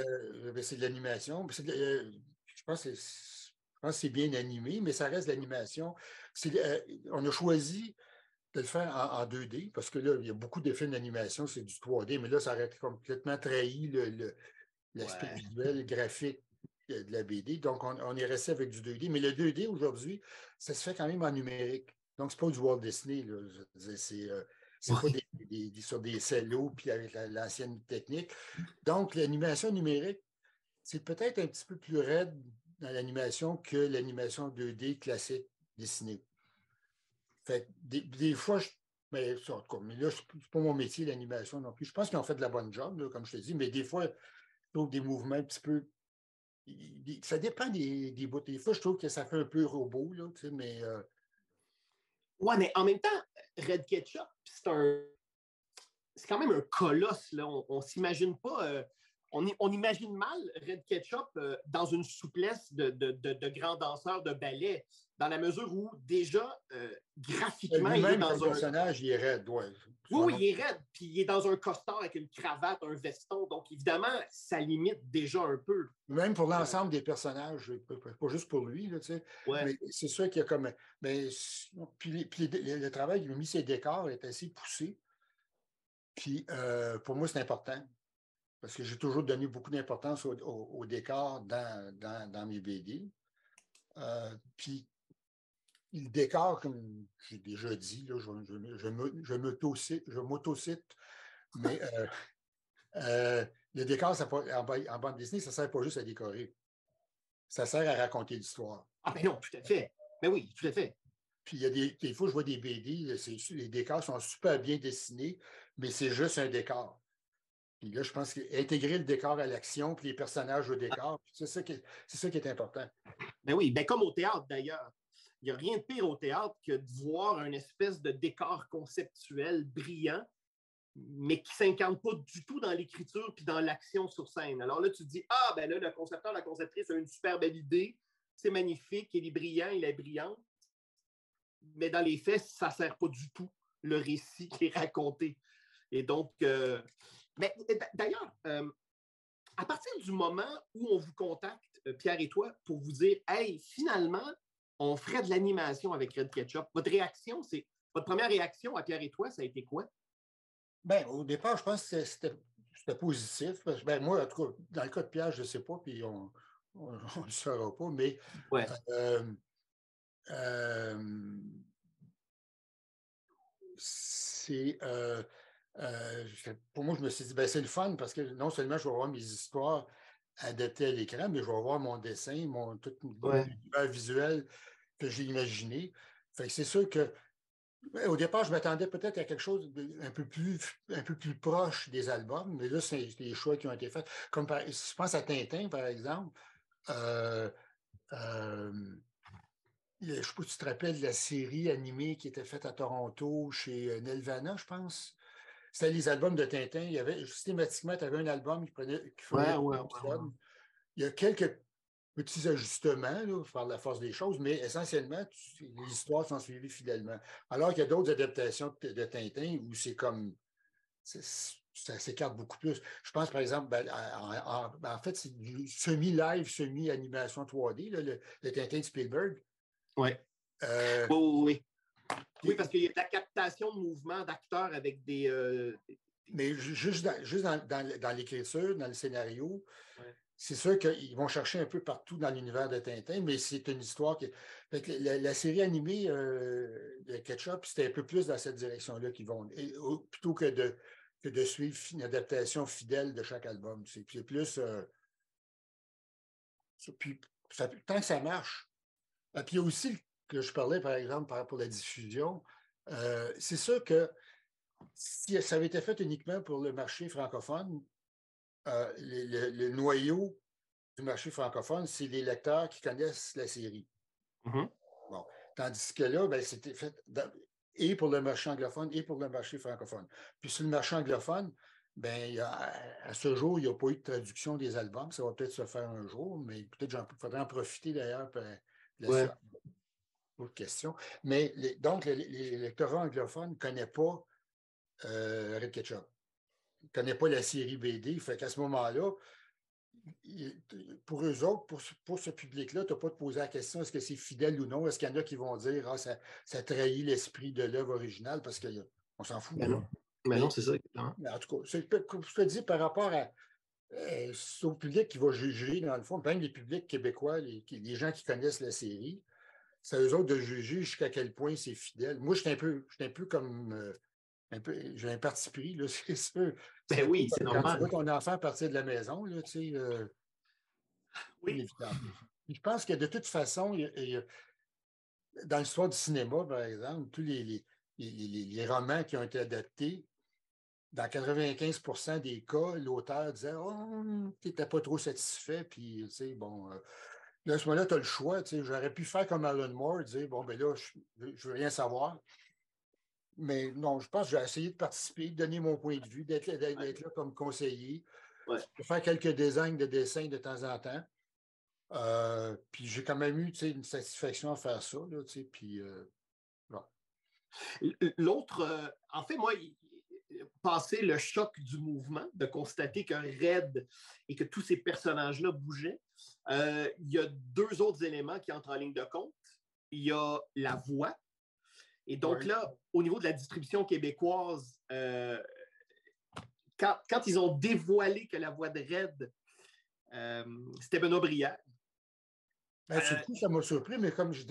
Ben, c'est de l'animation pense que c'est bien animé, mais ça reste l'animation. Euh, on a choisi de le faire en, 2D parce que là, il y a beaucoup d'effets d'animation, c'est du 3D, mais là, ça aurait complètement trahi l'aspect visuel, graphique de la BD. Donc, on, est resté avec du 2D. Mais le 2D aujourd'hui, ça se fait quand même en numérique. Donc, ce n'est pas du Walt Disney. C'est euh, pas des, sur des cellos puis avec l'ancienne technique. Donc, l'animation numérique, c'est peut-être un petit peu plus raide dans l'animation que l'animation 2D classique dessinée. Fait des, fois, je, mais, mais là, ce n'est pas mon métier, l'animation non plus. Je pense qu'ils ont fait de la bonne job, comme je te dis, mais des fois, je trouve des mouvements un petit peu. Ça dépend des, des bouts. Des fois, je trouve que ça fait un peu robot, là, mais. Euh... Ouais, mais en même temps, Red Ketchup, c'est un. C'est quand même un colosse, là. On ne s'imagine pas. Euh, on, imagine mal Red Ketchup euh, dans une souplesse de, de, de, grand danseur de ballet, dans la mesure où déjà, euh, graphiquement, il est dans un personnage, il est raide. Oui, oui, il est raide, puis il est dans un costard avec une cravate, un veston, donc évidemment, ça limite déjà un peu. Même pour l'ensemble des personnages, pas juste pour lui, là, tu sais. Mais c'est sûr qu'il y a comme... Mais, puis, puis le, travail, il a mis ses décors est assez poussé. Puis euh, pour moi, c'est important parce que j'ai toujours donné beaucoup d'importance au, décor dans, mes BD. Euh, puis, le décor, comme j'ai déjà dit, là, je, je, je m'autocite, mais euh, euh, le décor, ça, en, bande dessinée, ça ne sert pas juste à décorer. Ça sert à raconter l'histoire. Ah, mais non, tout à fait. Mais oui, tout à fait. Puis il y a des, des fois, je vois des BD, les décors sont super bien dessinés, mais c'est juste un décor. Puis là, je pense qu'intégrer le décor à l'action, puis les personnages au décor, c'est ça, qui est, important. Ben oui, ben comme au théâtre d'ailleurs. Il n'y a rien de pire au théâtre que de voir un espèce de décor conceptuel brillant, mais qui ne s'incarne pas du tout dans l'écriture puis dans l'action sur scène. Alors là, tu te dis Ah, ben là, le concepteur, la conceptrice a une super belle idée, c'est magnifique, il est brillant, il est brillant. Mais dans les faits, ça ne sert pas du tout le récit qui est raconté. Et donc, euh, mais d'ailleurs, euh, à partir du moment où on vous contacte, euh, Pierre et toi, pour vous dire Hey, finalement, on ferait de l'animation avec Red Ketchup, votre réaction, c'est votre première réaction à Pierre et toi, ça a été quoi? Bien, au départ, je pense que c'était positif. Ben, moi, en tout cas, dans le cas de Pierre, je ne sais pas, puis on ne le saura pas, mais euh, c'est euh, pour moi, je me suis dit, ben, c'est le fun parce que non seulement je vais voir mes histoires adaptées à l'écran, mais je vais voir mon dessin, mon tout visuel que j'ai imaginé. Fait c'est sûr que au départ, je m'attendais peut-être à quelque chose un peu plus, un peu plus proche des albums, mais là, c'est des choix qui ont été faits. Comme je pense à Tintin, par exemple. Euh, euh, je ne sais pas si tu te rappelles de la série animée qui était faite à Toronto chez Nelvana, je pense. C'était les albums de Tintin. Il y avait systématiquement, tu avais un album qui prenait qui Il y a quelques petits ajustements là, par la force des choses, mais essentiellement, les histoires sont suivies fidèlement. Alors qu'il y a d'autres adaptations de, Tintin où c'est comme ça s'écarte beaucoup plus. Je pense, par exemple, ben, en, fait, c'est du semi-live, semi-animation 3D, le, Tintin de Spielberg. Ouais. Euh, oui, oui. Parce qu'il y a de la captation de mouvements d'acteurs avec des. Euh, mais juste dans, juste dans, l'écriture, dans le scénario, c'est sûr qu'ils vont chercher un peu partout dans l'univers de Tintin, mais c'est une histoire qui. La, série animée euh, de Ketchup, c'était un peu plus dans cette direction-là qu'ils vont. plutôt que de, de suivre une adaptation fidèle de chaque album. C'est plus. Euh, puis, tant que ça marche. Et puis il y a aussi le que je parlais, par exemple, pour la diffusion, euh, c'est sûr que si ça avait été fait uniquement pour le marché francophone, euh, le, noyau du marché francophone, c'est les lecteurs qui connaissent la série. Mm-hmm. bon. Tandis que là, ben, c'était fait et pour le marché anglophone et pour le marché francophone. Puis sur le marché anglophone, ben, à ce jour, il n'y a pas eu de traduction des albums. Ça va peut-être se faire un jour, mais peut-être qu'il faudrait en profiter d'ailleurs. Autre question. Mais donc, les, lecteurs anglophones ne connaissent pas euh, Red Ketchup. ne connaissent pas la série BD. Fait qu'à ce moment-là, pour eux autres, pour, ce public-là, tu n'as pas de poser la question est-ce que c'est fidèle ou non? Est-ce qu'il y en a qui vont dire ah, ça, ça trahit l'esprit de l'œuvre originale parce qu'on s'en fout. Mais non, mais non c'est ça. Mais en tout cas, je te dis par rapport à, euh, au public qui va juger, dans le fond, même les publics québécois, les, les gens qui connaissent la série, c'est à eux autres de juger jusqu'à quel point c'est fidèle. Moi, je suis un peu, un peu comme. Euh, un peu, j'ai un parti pris, là, c'est sûr. Ben oui, c'est normal. Tu vois ton enfant partir de la maison, là, tu sais. Euh, oui. Je pense que de toute façon, dans l'histoire du cinéma, par exemple, tous les, les, romans qui ont été adaptés, dans 95% des cas, l'auteur disait Oh, tu n'étais pas trop satisfait, puis, tu sais, bon. Euh, à ce moment-là, tu as le choix. J'aurais pu faire comme Alan Moore, dire bon, ben là, je ne veux rien savoir. Mais non, je pense que j'ai essayé de participer, de donner mon point de vue, d'être là comme conseiller. Peux faire quelques designs de dessins de temps en temps. Euh, puis j'ai quand même eu une satisfaction à faire ça. Là, puis, euh, L'autre, euh, en fait, moi, passer le choc du mouvement, de constater qu'un raid et que tous ces personnages-là bougeaient, il y a deux autres éléments qui entrent en ligne de compte. Il y a la voix. Et donc là, au niveau de la distribution québécoise, quand, quand, ils ont dévoilé que la voix de Red, c'était Benoît Brière, ben, surtout, ça m'a surpris, mais comme je,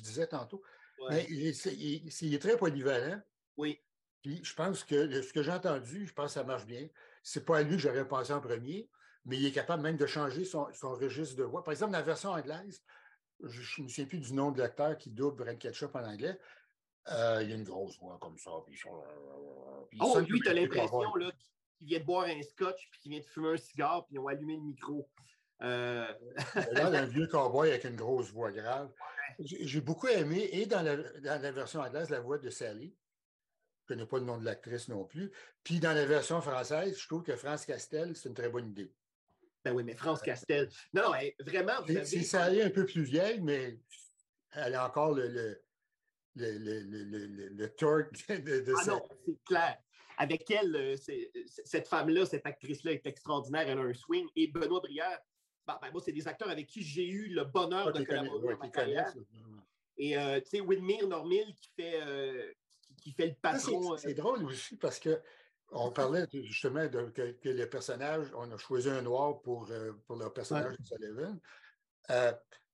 disais tantôt, ben, il, est, très polyvalent. Oui. Puis je pense que ce que j'ai entendu, je pense que ça marche bien. C'est pas à lui que j'aurais pensé en premier, mais il est capable même de changer son, registre de voix. Par exemple, dans la version anglaise, je ne me souviens plus du nom de l'acteur qui double Red Ketchup en anglais. Euh, il y a une grosse voix comme ça. Puis, oh, lui, tu as l'impression qu'il vient de boire un scotch puis qu'il vient de fumer un cigare puis ils ont allumé le micro. Euh... un vieux cowboy avec une grosse voix grave. J'ai beaucoup aimé, et dans la, version anglaise, la voix de Sally. Je ne connais pas le nom de l'actrice non plus. Puis dans la version française, je trouve que France Castel, c'est une très bonne idée. Ben oui, mais France Castel. Non, non, vraiment. C'est Sally un peu plus vieille, mais elle a encore le, le, le, le, torque de, de Ah non, c'est clair. Avec elle, euh, cette femme-là, cette actrice-là est extraordinaire. Elle a un swing. Et Benoît Brière, bah, ben, moi, c'est des acteurs avec qui j'ai eu le bonheur ah, de collaborer. Et euh, tu sais, Wilmire Normil qui fait, euh, qui, fait le patron. C'est euh, drôle aussi parce que on parlait justement de, que, les personnages, on a choisi un noir pour, pour le personnage de Sullivan.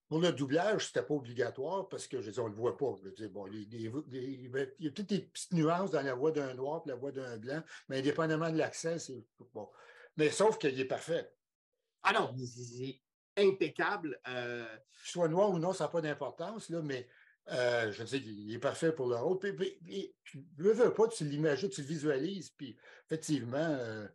pour le doublage, c'était pas obligatoire parce que je dis, on ne le voit pas. Je bon, il y a peut-être des petites nuances dans la voix d'un noir et la voix d'un blanc, mais indépendamment de l'accent, c'est bon. Mais sauf qu'il est parfait. Ah non, c'est impeccable. Euh... Soit noir ou non, ça n'a pas d'importance, mais euh, je sais qu'il est parfait pour le rôle. Puis, tu ne veux pas, tu l'imagines, tu le visualises, puis effectivement, euh,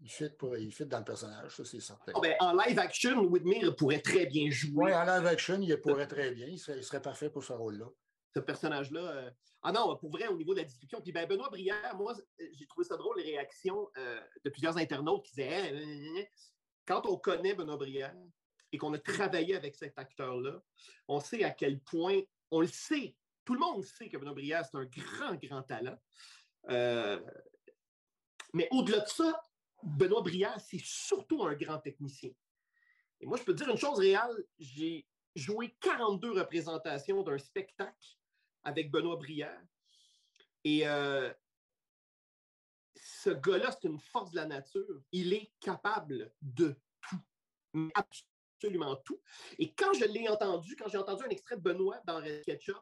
il, fit pour, il fit dans le personnage, ça c'est certain. Oh, ben, en live action, Whitmer pourrait très bien jouer. Oui, en live action, il pourrait très bien. Il serait, parfait pour ce rôle-là. Ce personnage-là. Euh, ah non, pour vrai, au niveau de la description. Puis ben, Benoît Brière, moi, j'ai trouvé ça drôle, les réactions de plusieurs internautes qui disaient quand on connaît Benoît Brière et qu'on a travaillé avec cet acteur-là, on sait à quel point, on le sait, tout le monde sait que Benoît Brière, c'est un grand, grand talent. Euh, mais au-delà de ça, Benoît Brière, c'est surtout un grand technicien. Et moi, je peux te dire une chose réelle, j'ai joué 42 représentations d'un spectacle avec Benoît Brière. Et euh, ce gars-là, c'est une force de la nature. Il est capable de tout. Absolument tout. Et quand je l'ai entendu, quand j'ai entendu un extrait de Benoît dans Red Ketchup,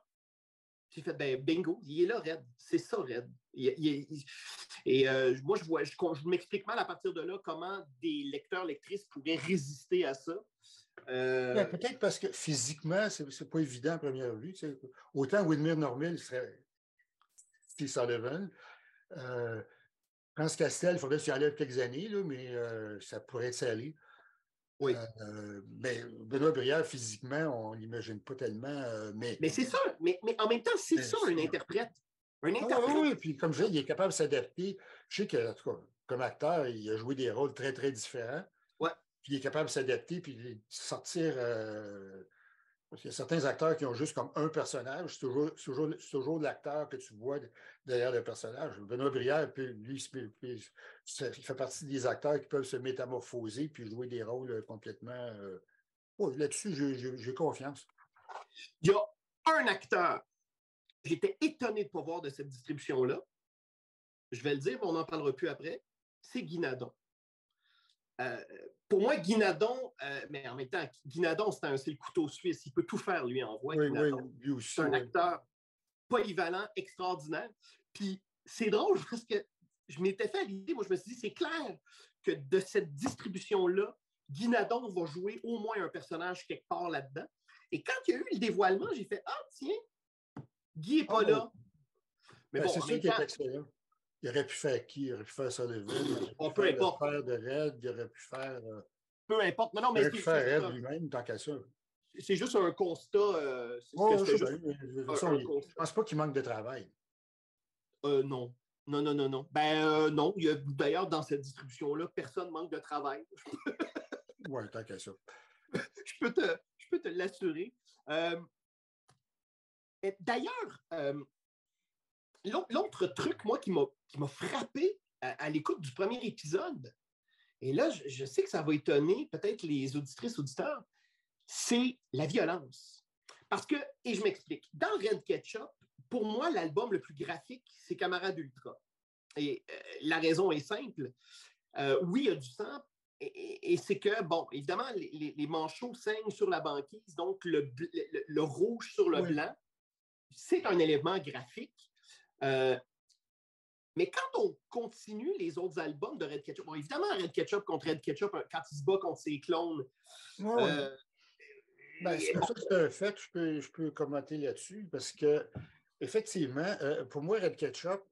j'ai fait ben, bingo, il est là, Red. C'est ça, Red. et euh, moi, je vois, je, m'explique mal à partir de là comment des lecteurs, lectrices pourraient résister à ça. Euh, ben, peut-être parce que physiquement, c'est, pas évident à première vue. Autant Wilmer Normil serait Steve Sullivan. Euh, France Castel, il faudrait s'y aller quelques années, là, mais euh, ça pourrait être salé. Oui. Euh, mais Benoît Brière, physiquement, on l'imagine pas tellement. Euh, mais mais c'est ça. Mais, mais, en même temps, c'est ça, un interprète. Un ah interprète. oui, puis comme je dis, il est capable de s'adapter. Je sais que, tout cas, comme acteur, il a joué des rôles très, très différents. Ouais. Puis il est capable de s'adapter, puis de sortir il y a certains acteurs qui ont juste comme un personnage. C'est toujours, toujours, toujours l'acteur que tu vois derrière le personnage. Benoît Brière, lui, il fait partie des acteurs qui peuvent se métamorphoser puis jouer des rôles euh, complètement. Euh, là-dessus, j'ai confiance. Il y a un acteur. J'étais étonné de ne pas voir de cette distribution-là. Je vais le dire, mais on n'en parlera plus après. C'est Guinadon. Euh, pour moi, Guinadon, euh, mais en même temps, Guinadon, c'est le couteau suisse. Il peut tout faire, lui, en voix. c'est un acteur polyvalent, extraordinaire. Puis c'est drôle parce que je m'étais fait l'idée, moi, je me suis dit, c'est clair que de cette distribution-là, Guinadon va jouer au moins un personnage quelque part là-dedans. Et quand il y a eu le dévoilement, j'ai fait Ah, tiens, Guy n'est pas ah, là. Mais ben, bon, c'est sûr qu'il est excellent. Il aurait pu faire qui? Il aurait pu faire Sullivan. Il aurait pu faire le frère de Red. Il aurait pu faire. Euh, peu importe. Mais non, mais il aurait pu faire Red lui-même, tant qu'à ça. C'est juste un constat. Euh, oh, je ne pense pas qu'il manque de travail. Euh, non. Non, non, non, non. Ben euh, non. D'ailleurs, dans cette distribution-là, personne manque de travail. oui, tant qu'à ça. je peux te, je peux te l'assurer. D'ailleurs, l'autre truc, moi, qui m'a frappé à, l'écoute du premier épisode, et là, je, sais que ça va étonner peut-être les auditrices, auditeurs, c'est la violence. Parce que, et je m'explique, dans Red Ketchup, pour moi, l'album le plus graphique, c'est Camarade Ultra. Et euh, la raison est simple. Euh, oui, il y a du sang, et, c'est que, bon, évidemment, les, manchots saignent sur la banquise, donc le, rouge sur le blanc, c'est un élément graphique. Euh, mais quand on continue les autres albums de Red Ketchup, bon, évidemment, Red Ketchup contre Red Ketchup, quand il se bat contre ses clones. Euh, ben, c'est ça que c'est un fait, je peux, je peux commenter là-dessus, parce que, effectivement, euh, pour moi, Red Ketchup,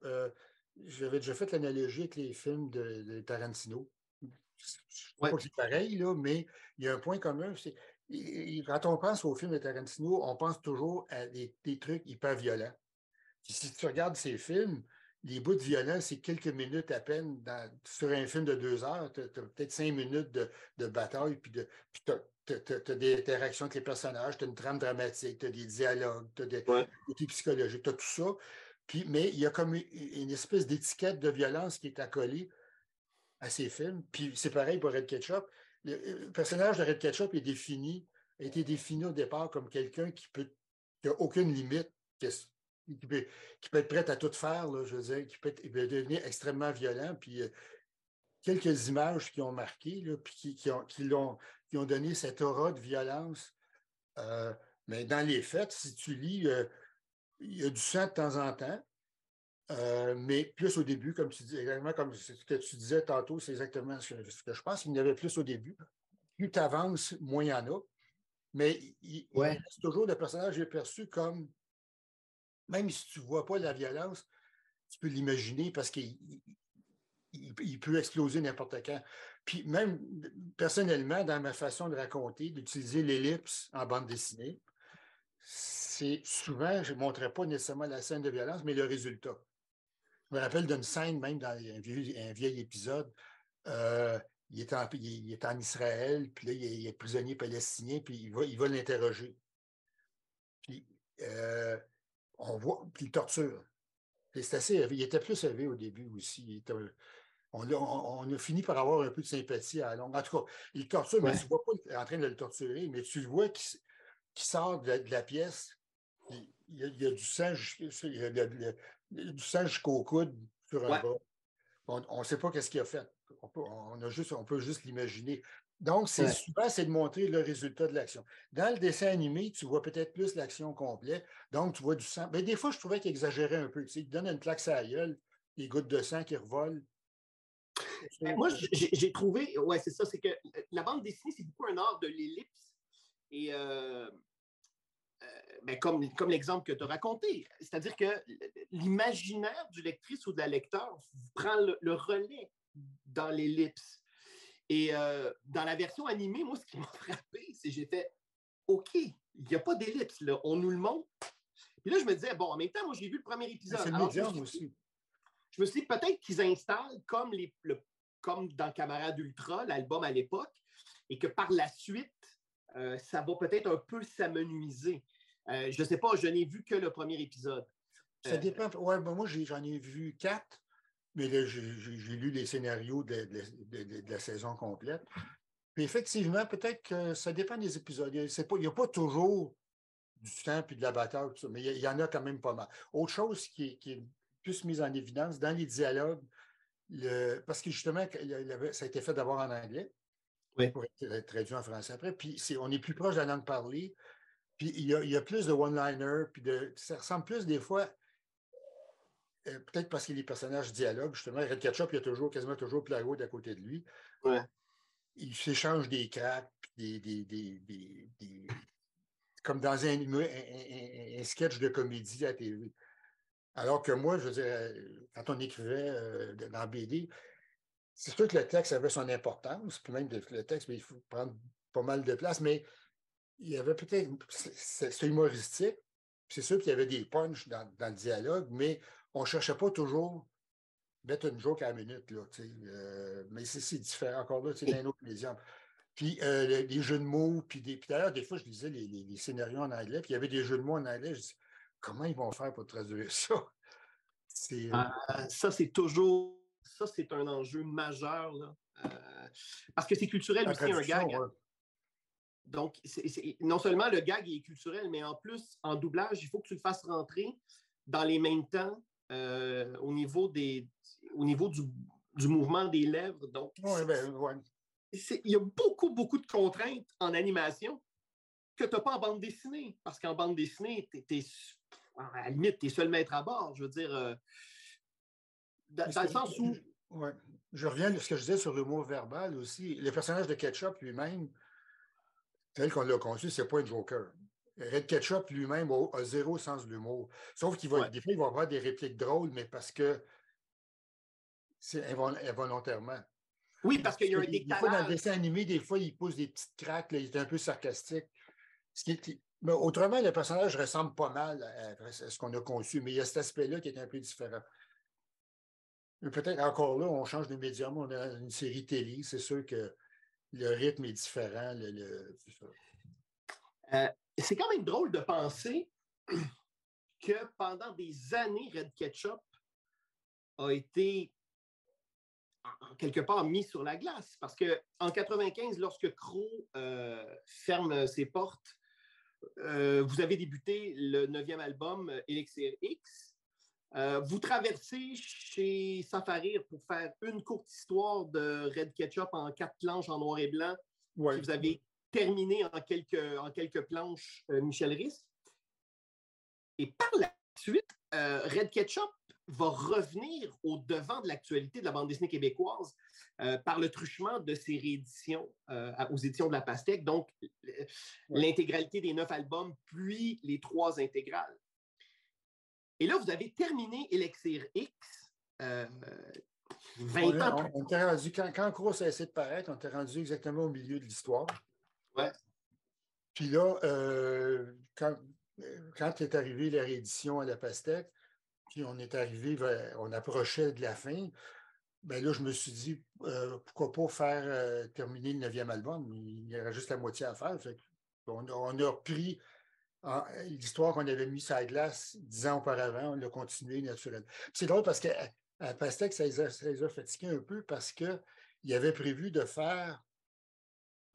j'avais déjà fait l'analogie avec les films de, Tarantino. Ouais. Pas que c'est pareil, là, mais il y a un point commun. C'est, quand on pense aux films de Tarantino, on pense toujours à des, des trucs hyper violents. Si tu regardes ces films, les bouts de violence, c'est quelques minutes à peine. sur un film de deux heures, tu as, peut-être cinq minutes de, bataille, puis, tu as, des interactions avec les personnages, tu as une trame dramatique, tu as des dialogues, tu as des outils psychologiques, tu as tout ça. Puis, mais il y a comme une espèce d'étiquette de violence qui est accolée à ces films. Puis c'est pareil pour Red Ketchup. Le, personnage de Red Ketchup est défini, a été défini au départ comme quelqu'un qui peut n'a aucune limite, qui peut, être prêt à tout faire, je veux dire, qui peut, devenir extrêmement violent. Puis euh, quelques images qui ont marqué, puis qui, ont, qui, ont donné cette aura de violence. Euh, mais dans les faits, si tu lis, euh, il y a du sang de temps en temps, mais plus au début, comme tu dis, exactement comme ce que tu disais tantôt, c'est exactement ce que, je pense. Il y en avait plus au début. Plus tu avances, moins il y en a. Mais il, reste toujours le personnage est perçu comme même si tu ne vois pas la violence, tu peux l'imaginer parce qu'il il, peut exploser n'importe quand. Puis même personnellement, dans ma façon de raconter, d'utiliser l'ellipse en bande dessinée, c'est souvent, je ne montrerai pas nécessairement la scène de violence, mais le résultat. Je me rappelle d'une scène, même dans un vieil, épisode, euh, il, est en, Israël, puis là, il est, prisonnier palestinien, puis il va, il va l'interroger. Puis euh, on voit, puis il torture. C'est assez Il était plus élevé au début aussi. on, a, fini par avoir un peu de sympathie à long. En tout cas, il torture, mais tu ne vois pas en train de le torturer, mais tu le vois qui, sort de la, pièce. Il, y a, du sang, du sang jusqu'au coude sur un bas. On ne sait pas qu'est-ce qu'il a fait. On peut, on a juste, on peut juste l'imaginer. Donc, c'est souvent, c'est de montrer le résultat de l'action. Dans le dessin animé, tu vois peut-être plus l'action complète. Donc, tu vois du sang. Mais des fois, je trouvais qu'il exagérait un peu. Tu sais, il donne une claque à la gueule, les gouttes de sang qui revolent. moi, j'ai trouvé, ouais, c'est ça, c'est que la bande dessinée, c'est beaucoup un art de l'ellipse. Et euh, euh, ben, comme, comme l'exemple que tu as raconté, c'est-à-dire que l'imaginaire du lectrice ou de la lecteur prend le relais dans l'ellipse. Et euh, dans la version animée, moi, ce qui m'a frappé, c'est que j'ai fait OK, il n'y a pas d'ellipse, là. On nous le montre. Puis là, je me disais, bon, en même temps, moi, j'ai vu le premier épisode. C'est médium aussi. Je me suis dit, peut-être qu'ils installent comme, les, comme dans Camarade Ultra, l'album à l'époque, et que par la suite, euh, ça va peut-être un peu s'amenuiser. Euh, je ne sais pas, je n'ai vu que le premier épisode. Ça dépend. Ouais, ben moi, j'en ai vu quatre. Mais là, j'ai lu les scénarios de, la saison complète. Puis effectivement, peut-être que ça dépend des épisodes. Il n'y a, pas toujours du temps et de la bataille, mais il y, en a quand même pas mal. Autre chose qui est, plus mise en évidence, dans les dialogues, parce que justement, ça a été fait d'abord en anglais, pour être traduit en français après, puis on est plus proche de la langue parlée, puis il y a, plus de one-liner, puis ça ressemble plus des fois euh, peut-être parce que les personnages dialoguent, justement. Red Ketchup, il y a toujours, quasiment toujours Plago à côté de lui. Ouais. Il s'échange des cracks, des, des, des, comme dans un, sketch de comédie à TV. Alors que moi, je veux dire, quand on écrivait euh, dans BD, c'est sûr que le texte avait son importance, puis même le texte, mais il faut prendre pas mal de place, mais il y avait peut-être. C'est humoristique. C'est sûr qu'il y avait des punches dans, dans, le dialogue, mais on ne cherchait pas toujours mettre une joke à la minute, là, euh, mais c'est différent encore là, c'est d'un autre médium. Puis euh, les jeux de mots, puis, des, puis d'ailleurs, des fois, je lisais les, les, scénarios en anglais, puis il y avait des jeux de mots en anglais. Je dis, comment ils vont faire pour traduire ça? Euh, ça, c'est toujours. Ça, c'est un enjeu majeur. Là. parce que c'est culturel aussi, un gag. Hein. Donc, non seulement le gag est culturel, mais en plus, en doublage, il faut que tu le fasses rentrer dans les mêmes temps au niveau, des, au niveau du, du mouvement des lèvres. Donc, ben, il y a beaucoup, beaucoup de contraintes en animation que tu n'as pas en bande dessinée. Parce qu'en bande dessinée, es, à la limite, tu es seul maître à bord. Je veux dire, euh, dans, le sens où. Je reviens à ce que je disais sur l'humour verbal aussi. Le personnage de Ketchup lui-même, tel qu'on l'a conçu, c'est pas un Joker. Red Ketchup lui-même a, zéro sens de l'humour. Sauf qu'il va, des fois, il va avoir des répliques drôles, mais parce que c'est involontairement. Oui, parce qu'il y a un décalage. Des fois, dans le dessin animé, des fois, il pose des petites craques, il est un peu sarcastique. Mais autrement, le personnage ressemble pas mal à, ce qu'on a conçu, mais il y a cet aspect-là qui est un peu différent. Peut-être encore là, on change de médium, on a une série télé, c'est sûr que le rythme est différent. Euh, c'est quand même drôle de penser que pendant des années, Red Ketchup a été en quelque part mis sur la glace. Parce qu'en 95, lorsque Crow euh, ferme ses portes, euh, vous avez débuté le neuvième album Elixir X. Euh, vous traversez chez Safarir pour faire une courte histoire de Red Ketchup en quatre planches en noir et blanc. vous avez terminé en quelques, en quelques planches Michel Risse. Et par la suite, Red Ketchup va revenir au devant de l'actualité de la bande dessinée québécoise euh, par le truchement de ses rééditions euh, aux éditions de la Pastèque, donc l'intégralité des neuf albums, puis les trois intégrales. Et là, vous avez terminé Elixir X. 20 euh, ans. On, rendu, quand, quand Cross a essayé de paraître, on était rendu exactement au milieu de l'histoire. Puis là, quand, quand est arrivée la réédition à la Pastèque, puis on est arrivé, on approchait de la fin. Ben là, je me suis dit, euh, pourquoi pas faire euh, terminer le neuvième album? Il y aurait juste la moitié à faire. on, a repris l'histoire qu'on avait mise à la glace dix ans auparavant, on l'a continué naturellement. C'est drôle parce qu'à Pastèque, ça les, a, ça fatigués un peu parce qu'il avait prévu de faire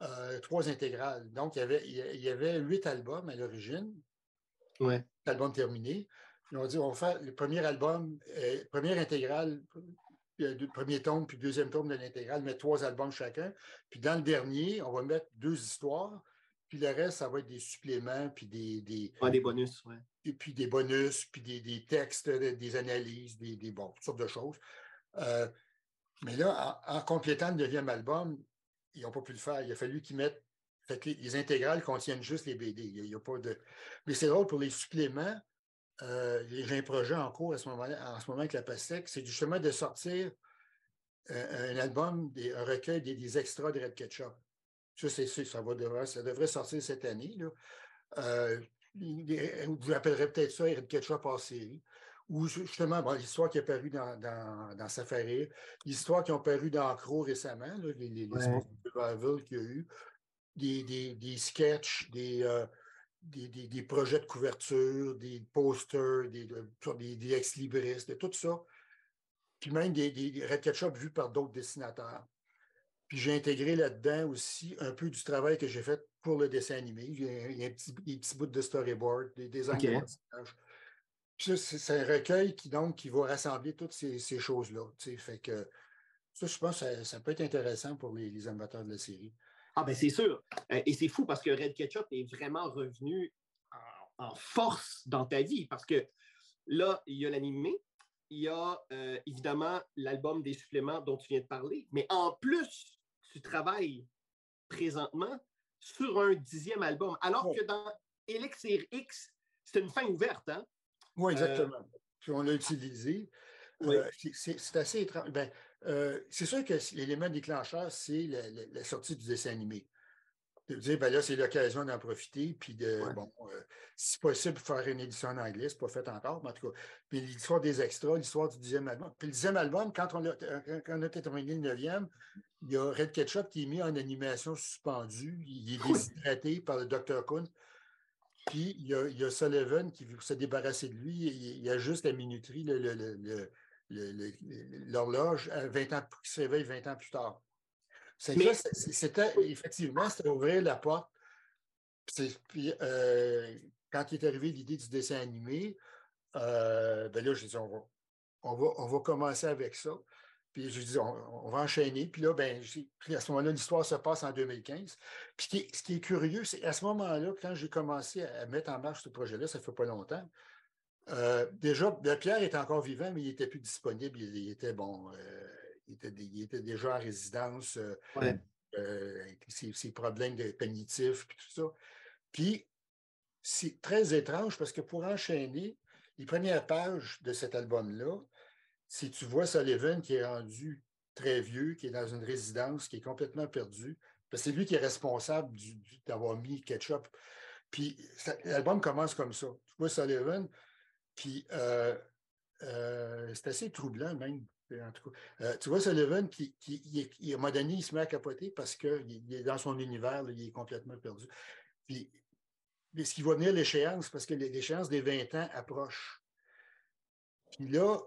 euh, trois intégrales. Donc, il y, avait, il y avait huit albums à l'origine. Ouais. Album terminé. Ils ont dit on va faire le premier album, euh, première intégrale, le euh, premier tome, puis deuxième tome de l'intégrale, mettre trois albums chacun. Puis dans le dernier, on va mettre deux histoires. Puis le reste, ça va être des suppléments, puis des. Des, des bonus, oui. Et puis des bonus, puis des, textes, des, analyses, des, des bon, toutes sortes de choses. Mais là, en, complétant le neuvième album, ils n'ont pas pu le faire. Il a fallu qu'ils mettent. Fait les, intégrales contiennent juste les BD. Il y a pas de. Mais c'est drôle pour les suppléments. Euh, j'ai un projet en cours à ce moment en ce moment avec la PASTEC, c'est justement de sortir euh, un album, un recueil des, extras de Red Ketchup. Ça, c'est, ça, va devrait, ça devrait sortir cette année. Euh, vous appellerez peut-être ça Red Ketchup en série. Ou justement, l'histoire qui est parue dans, dans, dans Safari, l'histoire qui ont paru dans Crow récemment, les, les, les qu'il y a eu, des, des, des sketchs, des, des, projets de couverture, des posters, des, des, ex-libristes, de tout ça. Puis même des, des Red Ketchup vus par d'autres dessinateurs. Puis j'ai intégré là-dedans aussi un peu du travail que j'ai fait pour le dessin animé. Il y a, un petit, des petits bouts de storyboard, des designs de c'est un recueil qui, donc, qui va rassembler toutes ces, choses-là. Fait que ça, je pense que ça, peut être intéressant pour les, les amateurs de la série. Ah, ben c'est sûr. Euh, et c'est fou parce que Red Ketchup est vraiment revenu en, force dans ta vie parce que là, il y a l'animé, il y a euh, évidemment l'album des suppléments dont tu viens de parler, mais en plus, tu travailles présentement sur un dixième album, alors que dans Elixir X, c'est une fin ouverte. Hein? Oui, exactement. Puis on l'a utilisé. Euh, c'est assez étrange. Ben, euh, c'est sûr que l'élément déclencheur, c'est la, sortie du dessin animé. de dire, ben là, c'est l'occasion d'en profiter, puis de, bon, euh, si possible, faire une édition en anglais, c'est pas fait encore, mais en tout cas. Puis l'histoire des extras, l'histoire du dixième album. Puis le dixième album, quand on a, quand on a terminé le neuvième, il y a Red Ketchup qui est mis en animation suspendue. Il est déshydraté par le Dr. Kuhn. Puis il y, a, il y, a, Sullivan qui veut se débarrasser de lui. Il, y a juste la minuterie, l'horloge, 20 ans, qui se réveille 20 ans plus tard. C'était effectivement, c'était ouvrir la porte. Puis, euh, quand il est arrivé l'idée du dessin animé, euh, ben là, je dit, on va, on, va, on va commencer avec ça. Puis je dis, on, va enchaîner. Puis là, ben, à ce moment-là, l'histoire se passe en 2015. Puis ce qui est, curieux, c'est à ce moment-là, quand j'ai commencé à mettre en marche ce projet-là, ça ne fait pas longtemps, euh, déjà, Pierre était encore vivant, mais il n'était plus disponible. Il, était, bon, il était, déjà en résidence, euh, euh, avec ses, problèmes de cognitifs, puis tout ça. Puis, c'est très étrange parce que pour enchaîner, les premières pages de cet album-là, si tu vois Sullivan qui est rendu très vieux, qui est dans une résidence, qui est complètement perdu, que c'est lui qui est responsable d'avoir mis ketchup. Puis l'album commence comme ça. Tu vois Sullivan, puis euh, c'est assez troublant même en tout cas. Euh, tu vois, Sullivan, qui, qui, il, à un moment donné, il se met à capoter parce qu'il est dans son univers, il est complètement perdu. Puis, mais ce qui va venir l'échéance, parce que l'échéance des 20 ans approche. Puis là,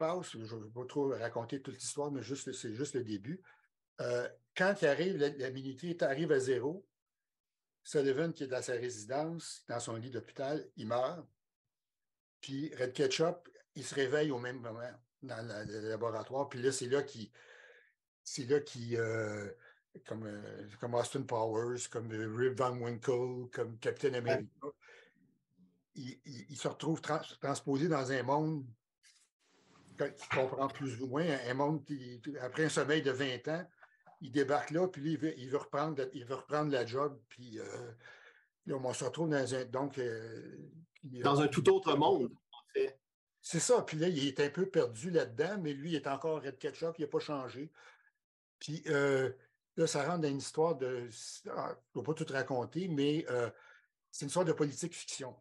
passe, je ne vais pas trop raconter toute l'histoire, mais juste, c'est juste le début. Euh, quand il arrive, la, arrive à zéro, Sullivan, qui est dans sa résidence, dans son lit d'hôpital, il meurt. Puis Red Ketchup, il se réveille au même moment dans le laboratoire. Puis là, c'est là qui, c'est là qui, euh, comme, euh, comme Austin Powers, comme Rip Van Winkle, comme Captain America, il, se retrouve transposé dans un monde qu'il comprend plus ou moins, un monde qui, après un sommeil de 20 ans, il débarque là, puis lui, il veut, reprendre, il veut reprendre la job, puis là, on se retrouve dans un. Donc, dans un tout autre monde, en fait. C'est ça. Puis là, il est un peu perdu là-dedans, mais lui, il est encore Red Ketchup, il n'a pas changé. Puis euh, là, ça rentre dans une histoire de. Ah, je ne vais pas tout raconter, mais euh, c'est une histoire de politique fiction.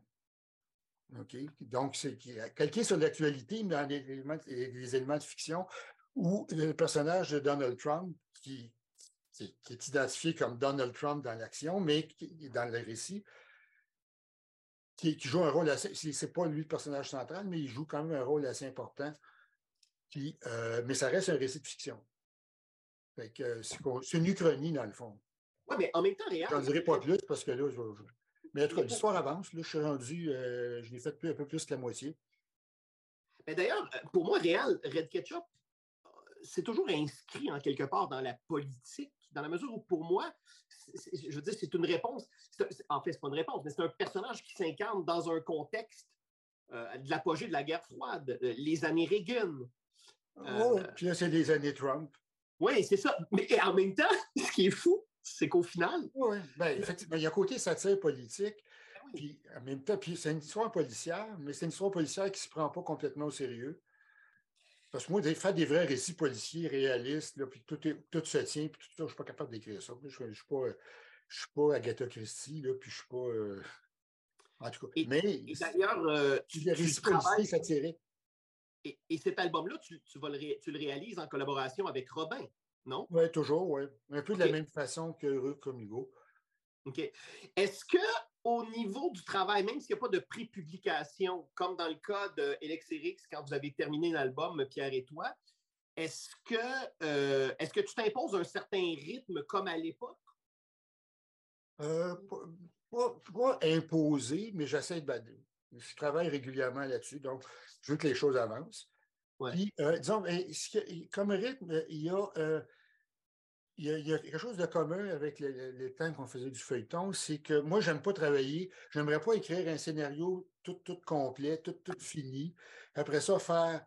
OK? Donc, c'est calqué sur l'actualité, mais dans les éléments, les éléments, de fiction, où le personnage de Donald Trump, qui, qui est identifié comme Donald Trump dans l'action, mais qui, dans le récit, qui, joue un rôle assez. C'est pas lui le personnage central, mais il joue quand même un rôle assez important. Euh, mais ça reste un récit de fiction. c'est une uchronie, dans le fond. Oui, mais en même temps, Réal. J'en dirai pas plus parce que là, je, mais en tout cas, l'histoire avance. Là, je suis rendu, euh, je l'ai fait un peu plus que la moitié. Mais d'ailleurs, euh, pour moi, Réal, Red Ketchup, c'est toujours inscrit en quelque part dans la politique, dans la mesure où, pour moi, je veux dire, c'est une réponse. en fait, ce n'est pas une réponse, mais c'est un personnage qui s'incarne dans un contexte euh, de l'apogée de la guerre froide, euh, les années Reagan. oh, puis là, c'est les années Trump. Oui, c'est ça. Mais en même temps, ce qui est fou, c'est qu'au final. Oui, ben, effectivement, il y a un côté satire politique. Ben puis en même temps, puis c'est une histoire policière, mais c'est une histoire policière qui ne se prend pas complètement au sérieux. Parce que moi, faire des vrais récits policiers réalistes, là, puis tout, tout se tient, puis tout ça, je ne suis pas capable d'écrire ça. Je ne suis, pas, je suis pas Agatha Christie, là, puis je ne suis pas. Euh, en tout cas. Et, mais. d'ailleurs, euh, tu, récits policiers satiriques. Et, et, cet album-là, tu, tu, le tu, le réalises en collaboration avec Robin, non? Oui, toujours, oui. Un peu de la même façon que Ruth Hugo. OK. Est-ce que au niveau du travail, même s'il n'y a pas de pré-publication, comme dans le cas de quand vous avez terminé l'album Pierre et toi, est-ce que, euh, est que tu t'imposes un certain rythme comme à l'époque? Euh, pas, imposé, mais j'essaie de. Je travaille régulièrement là-dessus, donc je veux que les choses avancent. Puis, euh, disons, comme rythme, il y a il y, a, quelque chose de commun avec le, temps qu'on faisait du feuilleton, c'est que moi, je n'aime pas travailler, je n'aimerais pas écrire un scénario tout, tout complet, tout, tout fini. Après ça, faire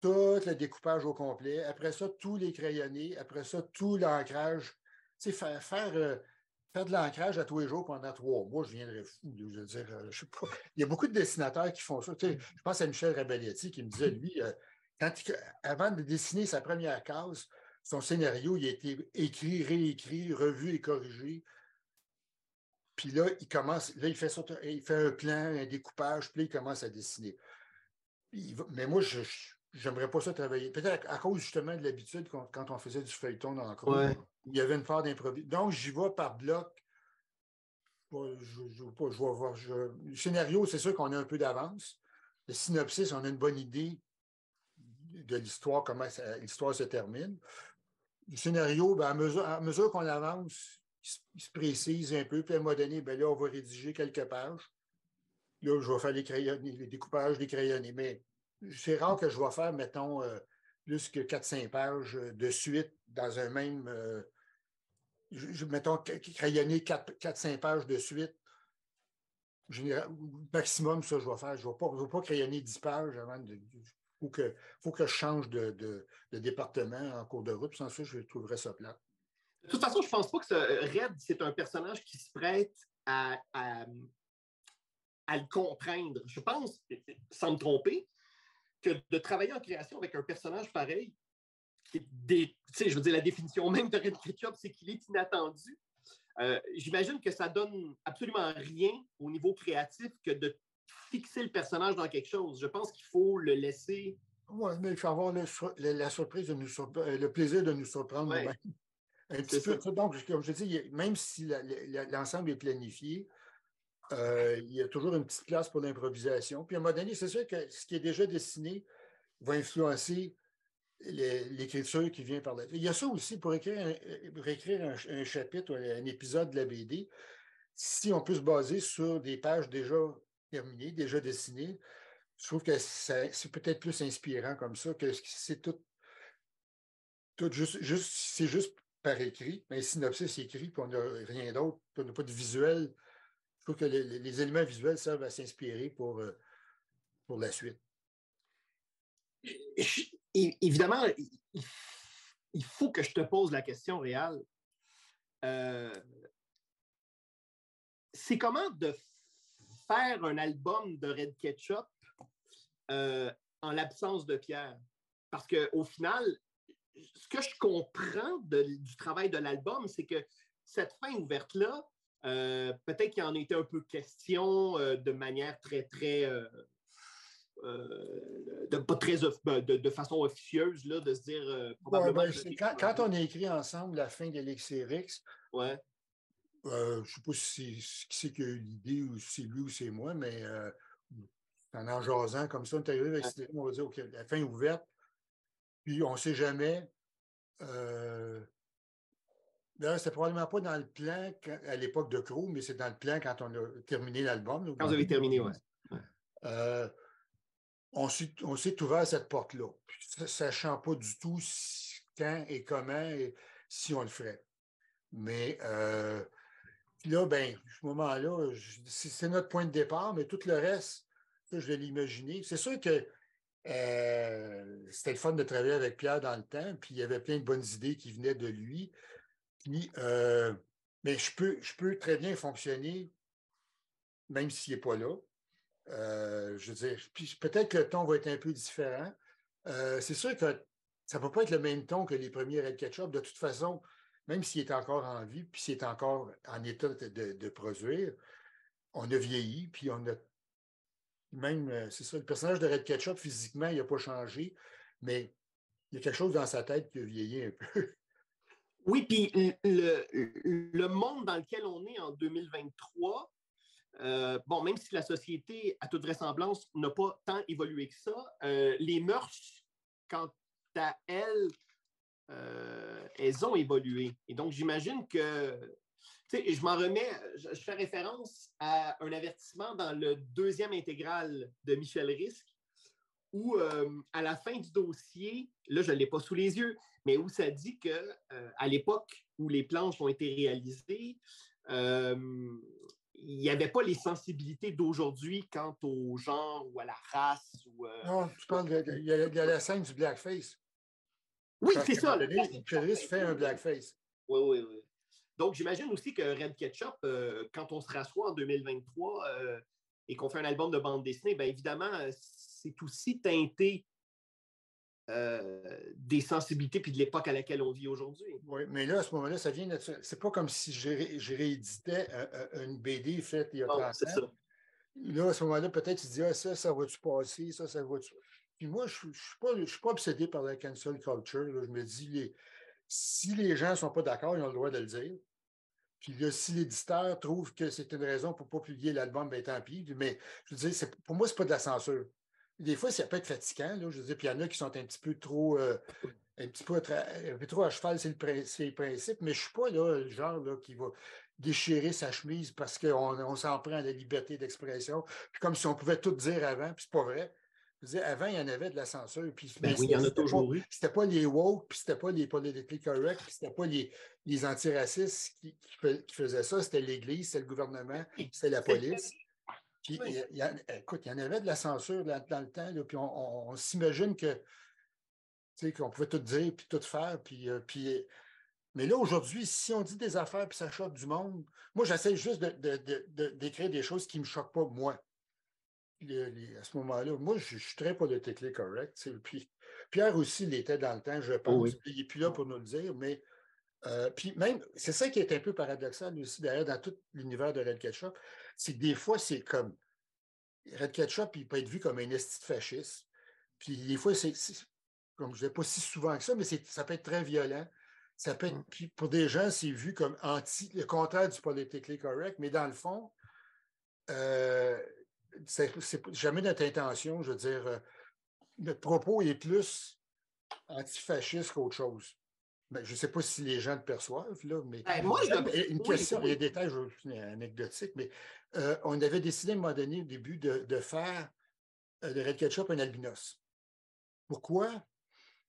tout le découpage au complet. Après ça, tous les crayonnés. Après ça, tout l'ancrage. Tu sais, faire, faire, euh, faire de l'ancrage à tous les jours pendant trois mois, je viendrais fou. Je veux dire, euh, je sais pas. Il y a beaucoup de dessinateurs qui font ça. Tu sais, je pense à Michel Rabelletti qui me disait, lui, euh, quand avant de dessiner sa première case, son scénario, il a été écrit, réécrit, revu et corrigé Puis là, il commence, là, il fait, il fait un plan, un découpage, puis là, il commence à dessiner. mais moi, je j'aimerais pas ça travailler. Peut-être à, cause justement de l'habitude quand, on faisait du feuilleton dans le cours, il y avait une part d'improvisation. Donc, j'y vais par bloc. Je, je, je, vais voir. le scénario, c'est sûr qu'on a un peu d'avance. Le synopsis, on a une bonne idée de l'histoire, comment l'histoire se termine. Le scénario, ben, à mesure, qu'on avance, il se, précise un peu. Puis à un moment donné, ben, là, on va rédiger quelques pages. Là, je vais faire les, crayonnés, les découpages des crayonnés. Mais c'est rare que je vais faire, mettons, euh, plus que 4-5 pages de suite dans un même. Euh, mettons, crayonner 4-5 pages de suite. maximum, ça, je vais faire. Je ne vais, vais, pas crayonner 10 pages avant de. Il faut que, je change de, département en cours de route. Sans ça, je trouverais ça plat. De toute façon, je ne pense pas que Red, c'est un personnage qui se prête à, à, le contraindre. Je pense, sans me tromper, que de travailler en création avec un personnage pareil, qui est je veux dire, la définition même de Red Ketchup, c'est qu'il est inattendu. Euh, j'imagine que ça donne absolument rien au niveau créatif que de fixer le personnage dans quelque chose. Je pense qu'il faut le laisser. Oui, mais il faut avoir la surprise de nous euh, le plaisir de nous surprendre. Un petit peu. Donc, comme je dis, même si l'ensemble est planifié, euh, il y a toujours une petite place pour l'improvisation. Puis à un moment donné, c'est sûr que ce qui est déjà dessiné va influencer l'écriture qui vient par là. Il y a ça aussi pour écrire un, un, chapitre ou un épisode de la BD. Si on peut se baser sur des pages déjà terminées, déjà dessinées, je trouve que c'est peut-être plus inspirant comme ça, que c'est tout, tout juste, juste c'est juste par écrit, mais synopsis écrit, puis on n'a rien d'autre, on n'a pas de visuel que les, éléments visuels servent à s'inspirer pour, euh, pour la suite. Évidemment, il faut que je te pose la question réelle. Euh, c'est comment de faire un album de Red Ketchup euh, en l'absence de Pierre? Parce qu'au final, ce que je comprends du travail de l'album, c'est que cette fin ouverte-là, euh, peut-être qu'il en était un peu question euh, de manière très, très. De, pas très ben, de, façon officieuse, là, de se dire. Ben, quand, on a écrit ensemble la fin d'Elixirix, ouais. Je ne sais pas si c'est qui a eu l'idée ou si c'est lui ou c'est moi, mais en en jasant comme ça, on est arrivé avec cette on va dire OK, la fin est ouverte, puis on ne sait jamais. D'ailleurs, c'était probablement pas dans le plan à l'époque de Crow, mais c'est dans le plan quand on a terminé l'album. Quand vous avez terminé, oui. Euh, on s'est ouvert cette porte-là, sachant pas du tout quand et comment et si on le ferait. Mais euh, là, ben, ce moment-là, c'est notre point de départ, mais tout le reste, je vais l'imaginer. C'est sûr que euh, c'était le fun de travailler avec Pierre dans le temps, puis il y avait plein de bonnes idées qui venaient de lui. Euh, mais je peux, je peux très bien fonctionner, même s'il n'est pas là. Euh, je veux dire, puis peut-être que le ton va être un peu différent. Euh, c'est sûr que ça ne va pas être le même ton que les premiers Red Ketchup. De toute façon, même s'il est encore en vie, puis s'il est encore en état de, produire, on a vieilli, puis on a même, c'est ça, le personnage de Red Ketchup, physiquement, il n'a pas changé, mais il y a quelque chose dans sa tête qui a vieilli un peu. Oui, puis le, monde dans lequel on est en 2023, euh, bon, même si la société, à toute vraisemblance, n'a pas tant évolué que ça, euh, les mœurs, quant à elles, euh, elles ont évolué. Et donc, j'imagine que, tu sais, je m'en remets, je, fais référence à un avertissement dans le deuxième intégral de Michel Risque, où à la fin du dossier, là, je ne l'ai pas sous les yeux, mais où ça dit que euh, l'époque où les planches ont été réalisées, euh, il n'y avait pas les sensibilités d'aujourd'hui quant au genre ou à la race. Ou, euh, Non, tu parles de, il, y a, la scène du blackface. Oui, c'est ça. Le fait un blackface. Oui, oui, oui. Donc, j'imagine aussi que Red Ketchup, quand on se rassoit en 2023 et qu'on fait un album de bande dessinée, bien évidemment, c'est aussi teinté des sensibilités puis de l'époque à laquelle on vit aujourd'hui. Oui, mais là, à ce moment-là, ça vient de. C'est pas comme si je rééditais une BD faite il y a 30 ans. Là, à ce moment-là, peut-être tu dis ah, ça, ça va-tu passer, ça, ça va-tu. Puis moi, je ne suis, pas, suis pas obsédé par la cancel culture. Je me dis, les, si les gens ne sont pas d'accord, ils ont le droit de le dire. Puis là, si l'éditeur trouve que c'est une raison pour ne pas publier l'album, bien tant pis. Mais je veux dire, pour moi, ce n'est pas de la censure. Des fois, ça peut être fatigant. Là, je veux dire, puis il y en a qui sont un petit peu trop. Euh, un petit peu, un peu trop à cheval, c'est le, principe, mais je ne suis pas là, le genre là, qui va déchirer sa chemise parce qu'on on, s'en prend à la liberté d'expression. Puis comme si on pouvait tout dire avant, puis c'est pas vrai. Je avant, il y en avait de la censure. Puis, ben oui, il y en a toujours eu. C'était pas les woke, puis c'était pas les politically correct, puis c'était pas les, les antiracistes qui, qui, faisaient ça. C'était l'Église, c'était le gouvernement, c'était la police. Puis, il écoute, il y en avait de la censure dans, le temps, là, puis on, s'imagine que qu'on pouvait tout dire, puis tout faire, puis, euh, puis mais là, aujourd'hui, si on dit des affaires puis ça choque du monde, moi, j'essaie juste d'écrire des choses qui ne me choquent pas, moi. À ce moment-là, moi, je, suis très politiquement correct. Puis, Pierre aussi l'était dans le temps, je pense. Il n'est plus là pour nous le dire, mais euh, puis même, c'est ça qui est un peu paradoxal aussi, d'ailleurs, dans tout l'univers de Red Ketchup, c'est que des fois, c'est comme. Red Ketchup, il peut être vu comme un esti fasciste. Puis des fois, c'est. Comme je ne dis pas si souvent que ça, mais ça peut être très violent. Ça peut être, mm. pour des gens, c'est vu comme anti, le contraire du politically correct, mais dans le fond, euh, c'est jamais notre intention. Je veux dire, euh, notre propos est plus antifasciste qu'autre chose. Ben, je ne sais pas si les gens le perçoivent, là, mais ben, moi, une question, il y a des détails anecdotiques, mais euh, on avait décidé à un moment donné au début de, faire de Red Ketchup un albinos. Pourquoi?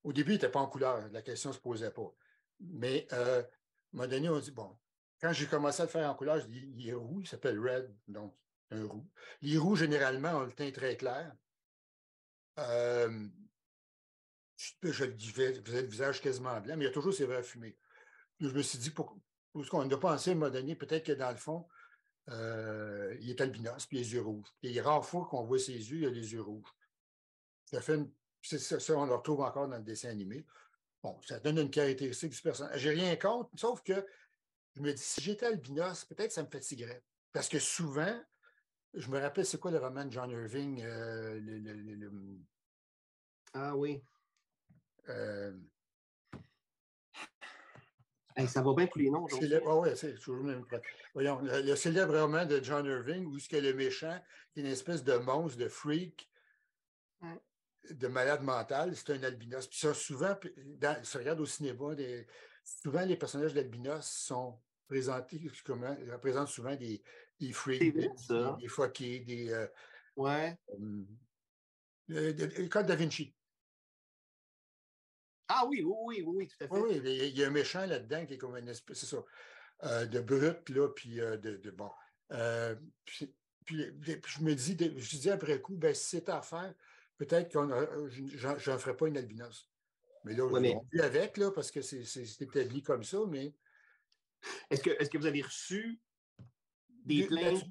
Au début, il n'était pas en couleur, la question ne se posait pas. Mais euh, à un moment donné, on dit, bon, quand j'ai commencé à le faire en couleur, je dis, il est roux, il s'appelle red, donc roux. Les roux, généralement, ont le teint très clair. Euh, je, le disais, vous avez le visage quasiment blanc, mais il y a toujours ses verres fumés. je me suis dit, pour, ce qu'on a pensé à un moment donné, peut-être que dans le fond, euh, il est albinos, puis les yeux rouges. Il y a rare fois qu'on voit ses yeux, il a les yeux rouges. Ça fait ça, ça, on le retrouve encore dans le dessin animé. Bon, ça donne une caractéristique du personnage. J'ai rien contre, sauf que je me dis, si j'étais albinos, peut-être ça me fatiguerait. Parce que souvent, je me rappelle, c'est quoi le roman de John Irving? Euh, le, Ah oui. Euh... ça va bien tous les noms. Ah oui, c'est toujours le même. Voyons, le, célèbre roman de John Irving, où ce que le méchant, est une espèce de monstre, de freak, de malade mental, c'est un albinos. Puis ça, souvent, dans, si regarde au cinéma, souvent les personnages d'albinos sont présentés comme représentent souvent des, des freaks, des, des, des. Euh, ouais. Euh, code da Vinci. Ah oui, oui, oui, oui, tout à fait. Oui, oui, il y a un méchant là-dedans qui est comme une espèce, c'est ça, euh, de brut, là, puis de, de, bon. Puis, puis, je me dis, je dis après coup, ben, si c'est à faire, peut-être que je n'en ferai pas une albinos. Mais là, on mais... avec, là, parce que c'est établi comme ça, mais. Est-ce que, est que vous avez reçu des plaintes?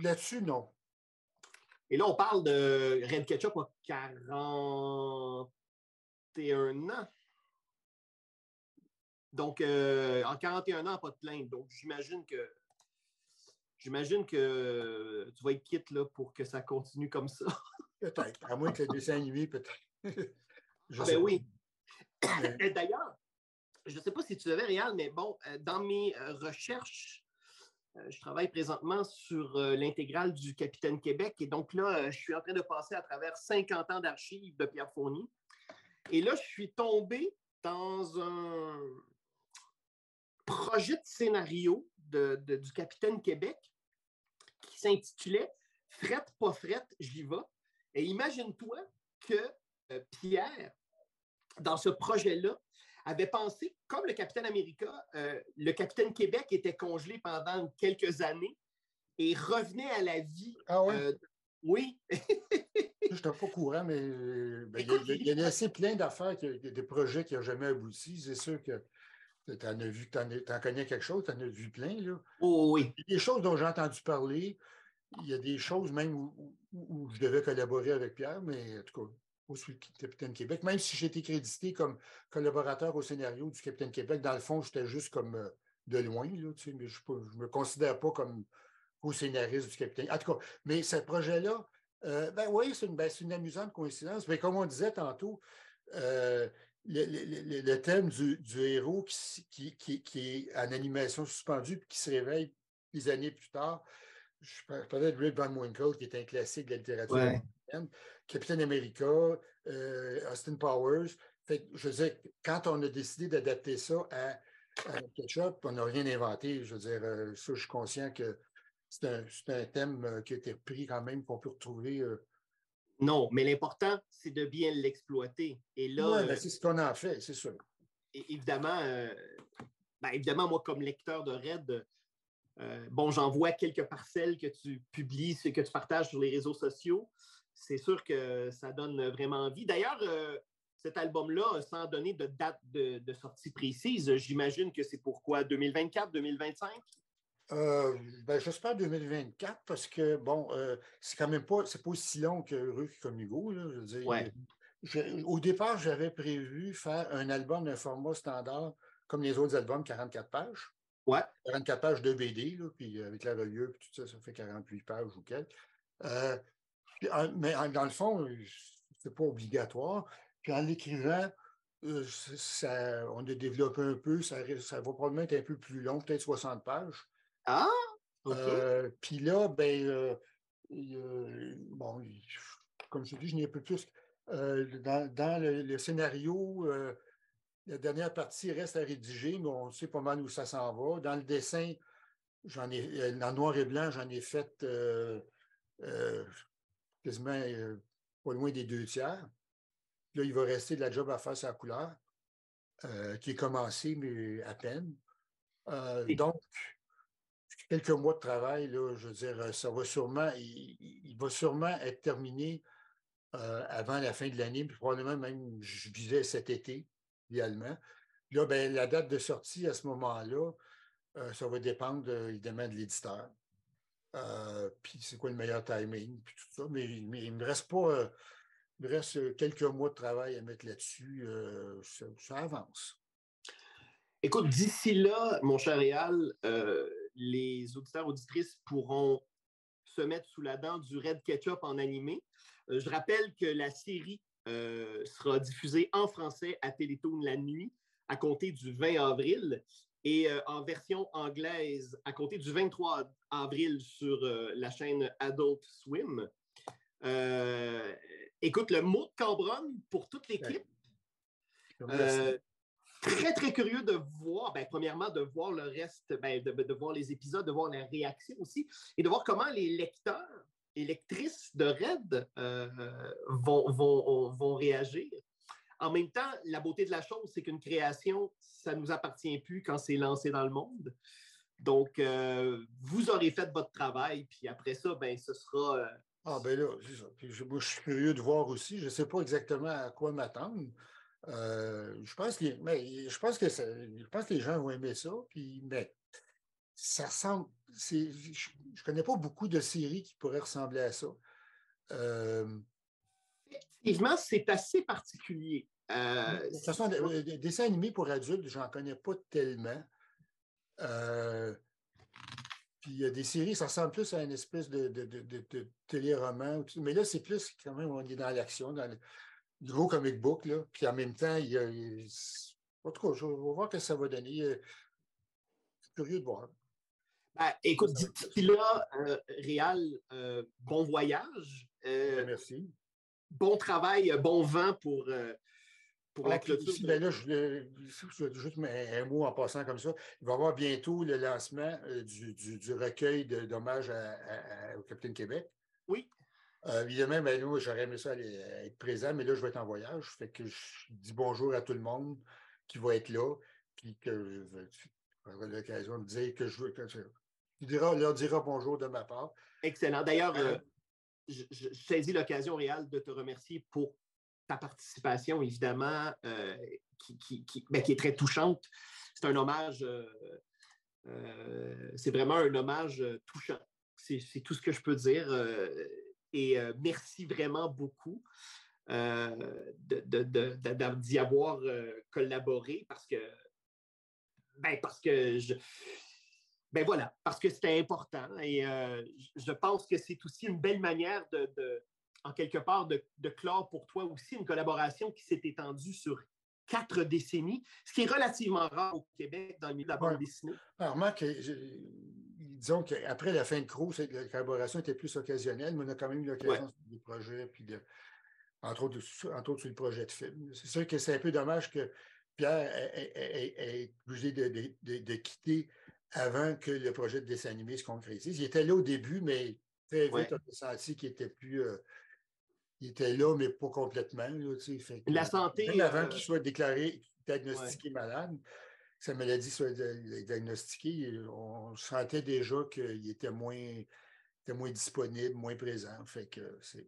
Là-dessus, non. Et là, on parle de Red Ketchup à 41 ans. Donc, euh, en 41 ans, pas de plainte. Donc, j'imagine que j'imagine que tu vas être quitte là, pour que ça continue comme ça. Peut-être. À moins que le dessin animé, peut-être. ah ben oui. D'ailleurs, je ne sais pas si tu l'avais, Réal, mais bon, euh, dans mes euh, recherches, je travaille présentement sur l'intégrale du Capitaine Québec. Et donc là, je suis en train de passer à travers 50 ans d'archives de Pierre Fournier. Et là, je suis tombé dans un projet de scénario du Capitaine Québec qui s'intitulait Frette, pas frette, j'y vais. Et imagine-toi que euh, Pierre, dans ce projet-là, avait pensé, comme le capitaine America, euh, le capitaine Québec était congelé pendant quelques années et revenait à la vie. Ah oui? Euh, oui. je n'étais pas courant, mais ben, il, y a, assez plein d'affaires, des projets qui n'ont jamais abouti. C'est sûr que tu en as vu, tu en, connais quelque chose, tu en as vu plein. Là. Oh, oui. Il y a des choses dont j'ai entendu parler, il y a des choses même où, je devais collaborer avec Pierre, mais en tout cas, au Capitaine Québec, même si j'ai été crédité comme collaborateur au scénario du Capitaine Québec. Dans le fond, j'étais juste comme euh, de loin, là, mais je ne me considère pas comme co-scénariste du Capitaine. En tout cas, mais ce projet-là, euh, ben oui, c'est une, ben, une, amusante coïncidence. Mais comme on disait tantôt, euh, le, thème du, héros qui, qui, est en animation suspendue et qui se réveille des années plus tard, je parlais de Rick Van Winkle, qui est un classique de la littérature américaine, Capitaine America, euh, Austin Powers. Fait, je veux dire, quand on a décidé d'adapter ça à, Ketchup, on n'a rien inventé. Je veux dire, ça, je suis conscient que c'est un, thème qui a été pris quand même, qu'on peut retrouver non, mais l'important, c'est de bien l'exploiter. Et là. Ben, c'est ce qu'on a fait, c'est sûr. Évidemment, euh, ben, évidemment, moi, comme lecteur de Red, euh, bon, j'en vois quelques parcelles que tu publies, que tu partages sur les réseaux sociaux. C'est sûr que ça donne vraiment envie. D'ailleurs, euh, cet album-là, sans donner de date de, de sortie précise, j'imagine que c'est pourquoi 2024, 2025? Euh, ben, J'espère 2024 parce que, bon, euh, c'est quand même pas, c'est pas aussi long que Ruc comme Hugo. Là, je veux dire, au départ, j'avais prévu faire un album d'un format standard comme les autres albums, 44 pages. Ouais. 44 pages de BD, là, puis avec la reliure, puis tout ça, ça fait 48 pages ou quelques. Euh, mais dans le fond, c'est pas obligatoire. Puis en l'écrivant, ça, on a développé un peu, ça, ça va probablement être un peu plus long, peut-être 60 pages. Ah! Euh, puis là, ben, euh, bon, comme je dis, je n'ai peu plus. Euh, dans, le, scénario, la dernière partie reste à rédiger, mais on sait pas mal où ça s'en va. Dans le dessin, j'en ai, en noir et blanc, j'en ai fait quasiment pas loin des deux tiers. Là, il va rester de la job à faire la couleur, qui est commencée, mais à peine. donc, quelques mois de travail, là, je veux dire, euh, ça va sûrement, il, va sûrement être terminé euh, avant la fin de l'année, puis probablement même, je disais cet été, idéalement. Là, ben, la date de sortie à ce moment-là, euh, ça va dépendre évidemment de l'éditeur. Puis c'est quoi le meilleur timing, puis tout ça. Mais, il me reste pas, il me reste quelques mois de travail à mettre là-dessus. Ça, avance. Écoute, d'ici là, mon cher Réal, les auditeurs auditrices pourront se mettre sous la dent du Red Ketchup en animé. Euh, je rappelle que la série euh, sera diffusée en français à Télétoon la nuit à compter du 20 avril et euh, en version anglaise à compter du 23 avril sur la chaîne Adult Swim. écoute, le mot de Cambronne pour toute l'équipe très, très curieux de voir, ben, premièrement, de voir le reste, ben, de, voir les épisodes, de voir la réaction aussi, et de voir comment les lecteurs et lectrices de Red euh, vont, vont, vont, réagir. En même temps, la beauté de la chose, c'est qu'une création, ça ne nous appartient plus quand c'est lancé dans le monde. Donc, euh, vous aurez fait votre travail, puis après ça, ben, ce sera. Euh, ah, ben là, je, je, suis curieux de voir aussi. Je ne sais pas exactement à quoi m'attendre. Euh, je, pense que, mais, je, pense que je pense que les gens vont aimer ça. Puis, mais ça ressemble. Je ne connais pas beaucoup de séries qui pourraient ressembler à ça. Effectivement, c'est assez particulier. Euh, de toute façon, des, dessins animés pour adultes, je n'en connais pas tellement. puis il y a des séries, ça ressemble plus à une espèce de, de, de, téléroman. Mais là, c'est plus quand même, on est dans l'action, dans, gros comic book, là. Puis en même temps, il y a. en tout cas, je vais voir ce que ça va donner. Je suis curieux de voir. Ben, écoute, d'ici là, euh, Réal, euh, bon voyage. Euh, merci. Bon travail, bon vent pour, pour la ah, clôture. ben là, je, juste un mot en passant comme ça. Il va y avoir bientôt le lancement du, du, recueil d'hommage au Capitaine Québec. Oui. Euh, évidemment, ben, nous, j'aurais aimé ça aller, euh, être présent, mais là, je vais être en voyage. Fait que je dis bonjour à tout le monde qui va être là, puis que j'aurai l'occasion de dire que je veux. Que je, leur dira bonjour de ma part. Excellent. D'ailleurs, euh, je, saisis l'occasion réelle de te remercier pour ta participation, évidemment, qui, ben, qui, est très touchante. C'est un hommage, c'est vraiment un hommage touchant. C'est tout ce que je peux dire et euh, merci vraiment beaucoup. d'y avoir collaboré parce que, ben, parce que je, ben voilà, parce que c'était important et je pense que c'est aussi une belle manière de, en quelque part, de, de, clore pour toi aussi une collaboration qui s'est étendue sur quatre décennies, ce qui est relativement rare au Québec dans le milieu de la bande dessinée. Alors, Marc, disons qu'après la fin de Crow, la collaboration était plus occasionnelle, mais on a quand même eu l'occasion de des projets, puis de, entre, autres, entre autres sur le projet de film. C'est sûr que c'est un peu dommage que Pierre ait, obligé de, quitter avant que le projet de dessin animé se concrétise. Il était là au début, mais très vite, on a senti qu'il était plus. Euh, il était là, mais pas complètement. la santé. Même avant euh, qu'il soit déclaré diagnostiqué malade, que sa maladie soit diagnostiquée, on sentait déjà qu'il était moins, moins disponible, moins présent. Fait que c'est.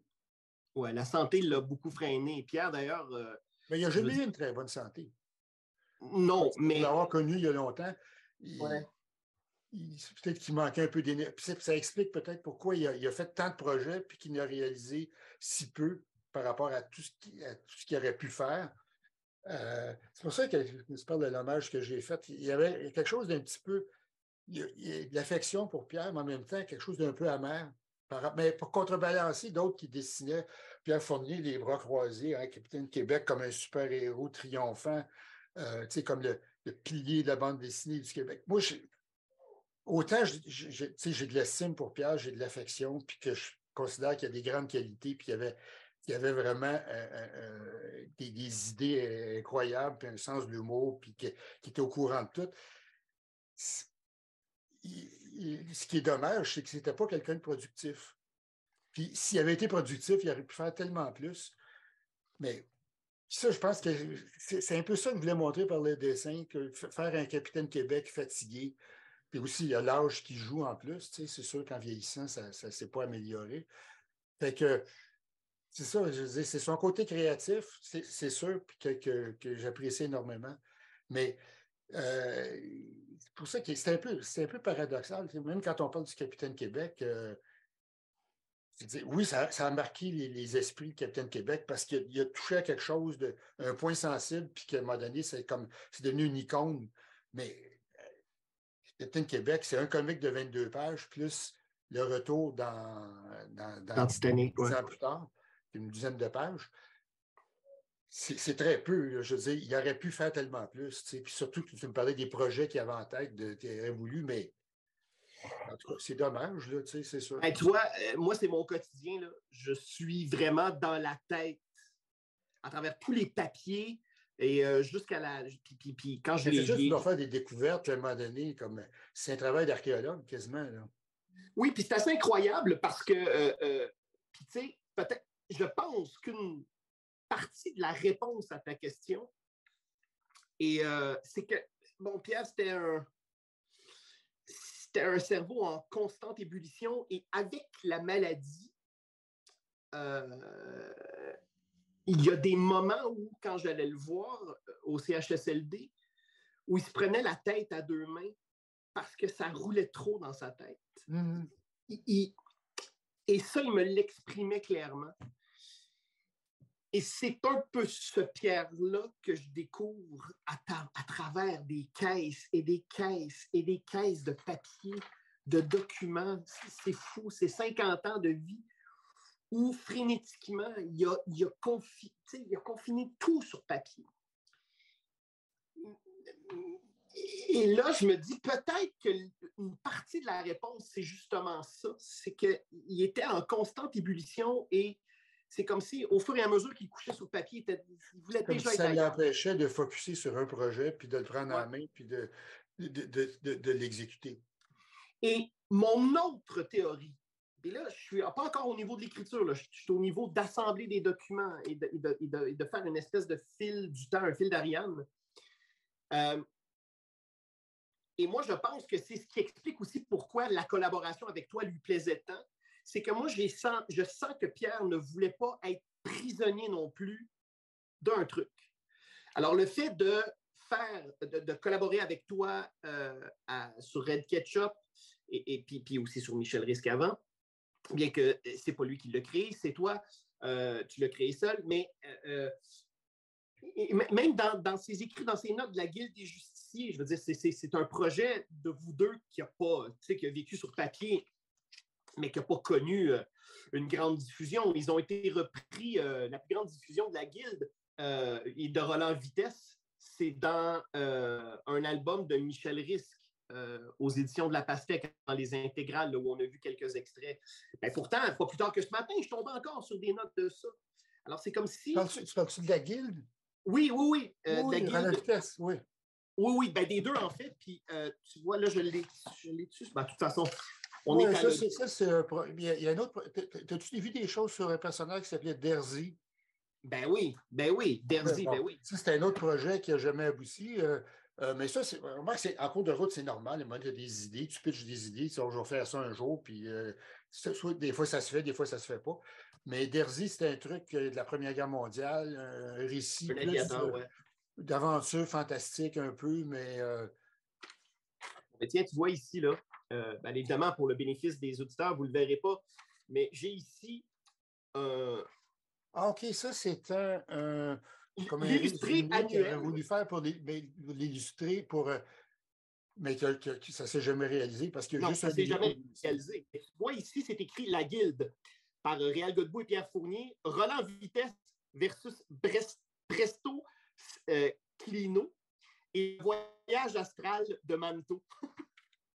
Oui, la santé l'a beaucoup freiné. Pierre, d'ailleurs. Euh, mais il n'a jamais eu une très bonne santé. Non, mais. L'avoir connu il y a longtemps, peut-être qu'il manquait un peu d'énergie. Ça explique peut-être pourquoi il a, fait tant de projets puis qu'il n'a réalisé si peu par rapport à tout ce qu'il aurait pu faire. Euh, c'est pour ça que je parle de l'hommage que j'ai fait. Il y avait quelque chose d'un petit peu. Il y a, de l'affection pour Pierre, mais en même temps, quelque chose d'un peu amer. mais pour contrebalancer d'autres qui dessinaient Pierre Fournier, les bras croisés, hein, Capitaine Québec comme un super-héros triomphant, euh, comme le, pilier de la bande dessinée du Québec. Moi, je, autant j'ai de l'estime pour Pierre, j'ai de l'affection, puis que je considère qu'il y a des grandes qualités, puis qu'il y avait, vraiment euh, euh, euh, des, idées incroyables, puis un sens de l'humour, puis qu'il était au courant de tout. ce qui est dommage, c'est que ce n'était pas quelqu'un de productif. Puis s'il avait été productif, il aurait pu faire tellement plus. Mais ça, je pense que c'est un peu ça que je voulais montrer par le dessin, que faire un capitaine Québec fatigué, puis aussi, il y a l'âge qui joue en plus. c'est sûr qu'en vieillissant, ça ne s'est pas amélioré. Fait que c'est ça, je c'est son côté créatif, c'est sûr, que, j'apprécie énormément. Mais euh, c'est pour ça que c'est un, peu, un peu paradoxal. Même quand on parle du Capitaine Québec, euh, oui, ça, a marqué les, esprits du Capitaine Québec parce qu'il a touché à quelque chose, de, un point sensible, puis qu'à un moment donné, c'est c'est devenu une icône. Mais Québec, c'est un comic de 22 pages, plus le retour dans, dans, dans, Titanic, ans plus tard, une dizaine de pages. C'est très peu. Je veux dire, il aurait pu faire tellement plus. Puis surtout que tu me parlais des projets qu'il avait en tête, de, tu voulu, mais en tout cas, c'est dommage, là, c'est sûr. tu vois, euh, moi, c'est mon quotidien. Là. Je suis vraiment dans la tête, à travers tous les papiers, et euh, jusqu'à la. Puis, puis, quand je C'est juste de faire des découvertes à un moment donné, comme c'est un travail d'archéologue quasiment. Là. Oui, puis c'est assez incroyable parce que, euh, euh, puis tu sais, peut-être, je pense qu'une partie de la réponse à ta question, et c'est que, bon, Pierre, c'était un. C'était un cerveau en constante ébullition et avec la maladie, il y a des moments où, quand j'allais le voir euh, au CHSLD, où il se prenait la tête à deux mains parce que ça roulait trop dans sa tête. Mm-hmm. et ça, il me l'exprimait clairement. Et c'est un peu ce Pierre-là que je découvre à, à, travers des caisses et des caisses et des caisses de papier, de documents. C'est fou, c'est 50 ans de vie où frénétiquement, il a, il a, il a confiné tout sur papier. Et là, je me dis peut-être qu'une partie de la réponse, c'est justement ça. C'est qu'il était en constante ébullition et c'est comme si, au fur et à mesure qu'il couchait sur papier, il, voulait déjà ça l'empêchait de focuser sur un projet, puis de le prendre en main, puis de, de, de l'exécuter. Et mon autre théorie, et là, je suis pas encore au niveau de l'écriture, je suis au niveau d'assembler des documents et de, faire une espèce de fil du temps, un fil d'Ariane. Euh, et moi, je pense que c'est ce qui explique aussi pourquoi la collaboration avec toi lui plaisait tant. C'est que moi, je sens, je sens que Pierre ne voulait pas être prisonnier non plus d'un truc. Alors, le fait de faire, de, collaborer avec toi euh, sur Red Ketchup et, puis, puis, aussi sur Michel Risque avant, bien que euh, c'est pas lui qui l'a créé, c'est toi. tu l'as créé seul, mais même dans, ses écrits, dans ses notes de la Guilde des justiciers, je veux dire, c'est un projet de vous deux qui a pas, qui a vécu sur papier, mais qui n'a pas connu une grande diffusion. Ils ont été repris, la plus grande diffusion de la Guilde et de Roland Vitesse, c'est dans un album de Michel Risque euh, aux éditions de La Pastèque, dans les intégrales, où on a vu quelques extraits. Ben, pourtant, pas plus tard que ce matin, je tombais encore sur des notes de ça. Alors, c'est comme si. Tu parles-tu de la guilde? Oui, oui, oui. Euh, oui, de la vitesse, oui. Oui, oui, ben, des deux, en fait. Puis, euh, tu vois, là, je l'ai dessus. Ben, de toute façon, on est ça, c'est, ça, c'est un Il y a un autre. As-tu vu des choses sur un personnage qui s'appelait Derzy? Ben oui, ben oui, Derzy, ben, oui. Ça, c'était un autre projet qui n'a jamais abouti. Euh, mais ça, c'est, c'est, en cours de route, c'est normal. Moi, tu as des idées, tu pitches des idées, tu dis, je vais faire ça un jour, puis euh, des fois ça se fait, des fois ça se fait pas. Mais Derzy, c'était un truc euh, de la Première Guerre mondiale, un récit d'aventure fantastique un peu, mais. tiens, tu vois ici, là, ben, évidemment, pour le bénéfice des auditeurs, vous ne le verrez pas, mais j'ai ici un. Ah, OK, ça, c'est un L'illustré annuel. voulu faire pour l'illustrer pour. Euh, mais que, ça ne s'est jamais réalisé parce que non, juste ça ne s'est jamais réalisé. Moi, ici, c'est écrit La Guilde par euh, Réal Godbout et Pierre Fournier. Roland Vitesse versus Brest, Presto euh, Clino et Voyage astral de Manto.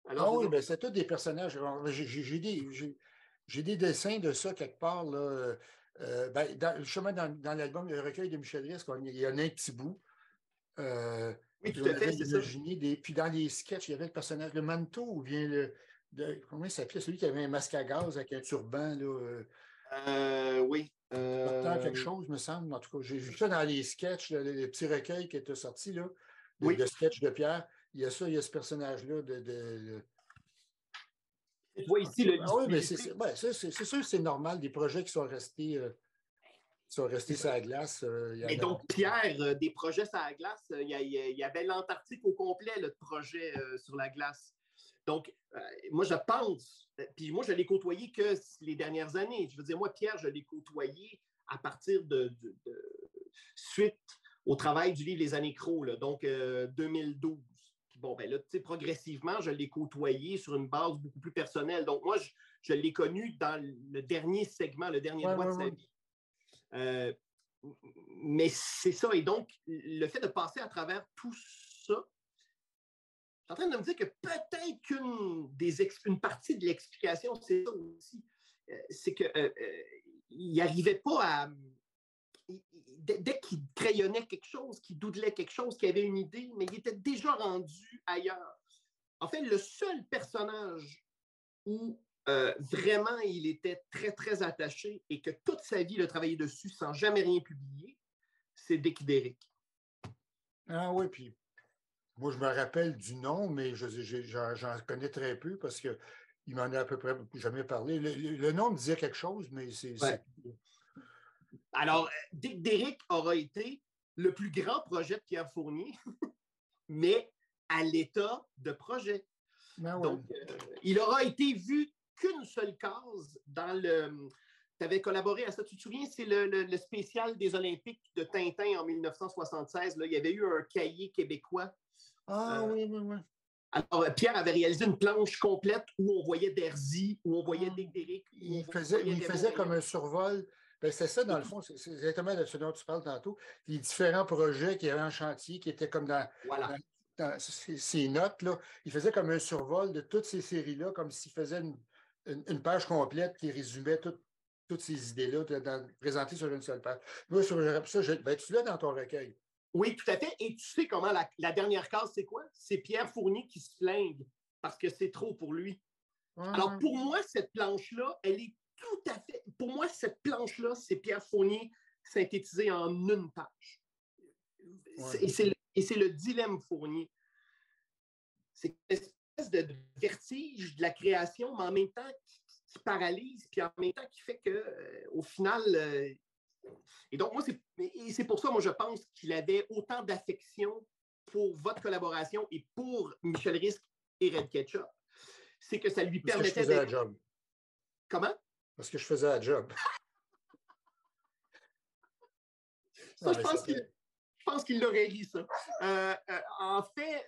Alors, ah oui, ben, c'est tous des personnages. J'ai des, des, dessins de ça quelque part. Là. Euh, ben, dans, justement, dans, dans l'album Le recueil de Michel Risque, il y en a un petit bout. Euh, oui, tout à fait, c'est ça. Des, puis dans les sketchs, il y avait le personnage, le manteau, ou bien le. De, comment il s'appelait? Celui qui avait un masque à gaz avec un turban. Là, euh, oui. Quelque chose, me semble. En tout cas, j'ai vu ça dans les sketchs, les, petits recueils qui étaient sortis, là, de, oui. de sketchs de Pierre. Il y a ça, il y a ce personnage-là de, de tu vois ici le. Ah oui, mais c'est sûr, c'est normal, des projets qui sont restés. Euh, sont restés sur la glace. Euh, et donc, Pierre, euh, des projets sur la glace, il y, avait l'Antarctique au complet, le projet sur la glace. Donc, moi, je pense, puis moi, je l'ai côtoyé que les dernières années. Je veux dire, moi, Pierre, je l'ai côtoyé à partir de, suite au travail du livre Les années Crocs, donc 2012 bon, ben là, tu sais, progressivement, je l'ai côtoyé sur une base beaucoup plus personnelle. Donc, moi, je, l'ai connu dans le dernier segment, le dernier droit de sa vie. Euh, mais c'est ça. Et donc, le fait de passer à travers tout ça, je suis en train de me dire que peut-être qu'une des une partie de l'explication, c'est ça aussi. Euh, c'est qu'il euh, n'arrivait pas à dès qu'il crayonnait quelque chose, qu'il doudelait quelque chose, qu'il avait une idée, mais il était déjà rendu ailleurs. En fait, le seul personnage où euh, vraiment il était très, très attaché et que toute sa vie il a travaillé dessus sans jamais rien publier, c'est Dick Derrick. Ah oui, puis moi je me rappelle du nom, mais j'en connais très peu parce qu'il m'en a à peu près jamais parlé. Le, nom me disait quelque chose, mais c'est. Alors, Dick Derrick aura été le plus grand projet de Pierre Fournier, mais à l'état de projet. Ben Donc, euh, il aura été vu qu'une seule case dans le. Tu avais collaboré à ça, tu te souviens, c'est le, spécial des Olympiques de Tintin en 1976. Là. Il y avait eu un cahier québécois. Ah euh, oui, oui, oui. Alors, Pierre avait réalisé une planche complète où on voyait Derzy, où on voyait ah. Dick Derrick. Il faisait, il faisait comme un survol c'est ça, dans le fond, c'est exactement de ce dont tu parles tantôt. Les différents projets qui avaient en chantier, qui étaient comme dans, ces, notes, là. Il faisait comme un survol de toutes ces séries-là, comme s'il faisait une, page complète qui résumait toutes ces idées-là présentées sur une seule page. Moi, sur ça, je, ben, tu l'as dans ton recueil. Oui, tout à fait. Et tu sais comment la, dernière case, c'est quoi? C'est Pierre Fournier qui se flingue parce que c'est trop pour lui. Alors, pour moi, cette planche-là, elle est tout à fait. Pour moi, cette planche-là, c'est Pierre Fournier synthétisé en une page. Et c'est le, dilemme Fournier. C'est une espèce de vertige de la création, mais en même temps qui, paralyse, puis en même temps qui fait que, euh, au final. Euh, et donc, moi, c'est pour ça, moi, je pense qu'il avait autant d'affection pour votre collaboration et pour Michel Risque et Red Ketchup. C'est que ça lui permettait d'être. Comment? Parce que je faisais la job. Ça, je pense qu'il je pense qu'il l'aurait ri, ça. Euh, euh, en fait,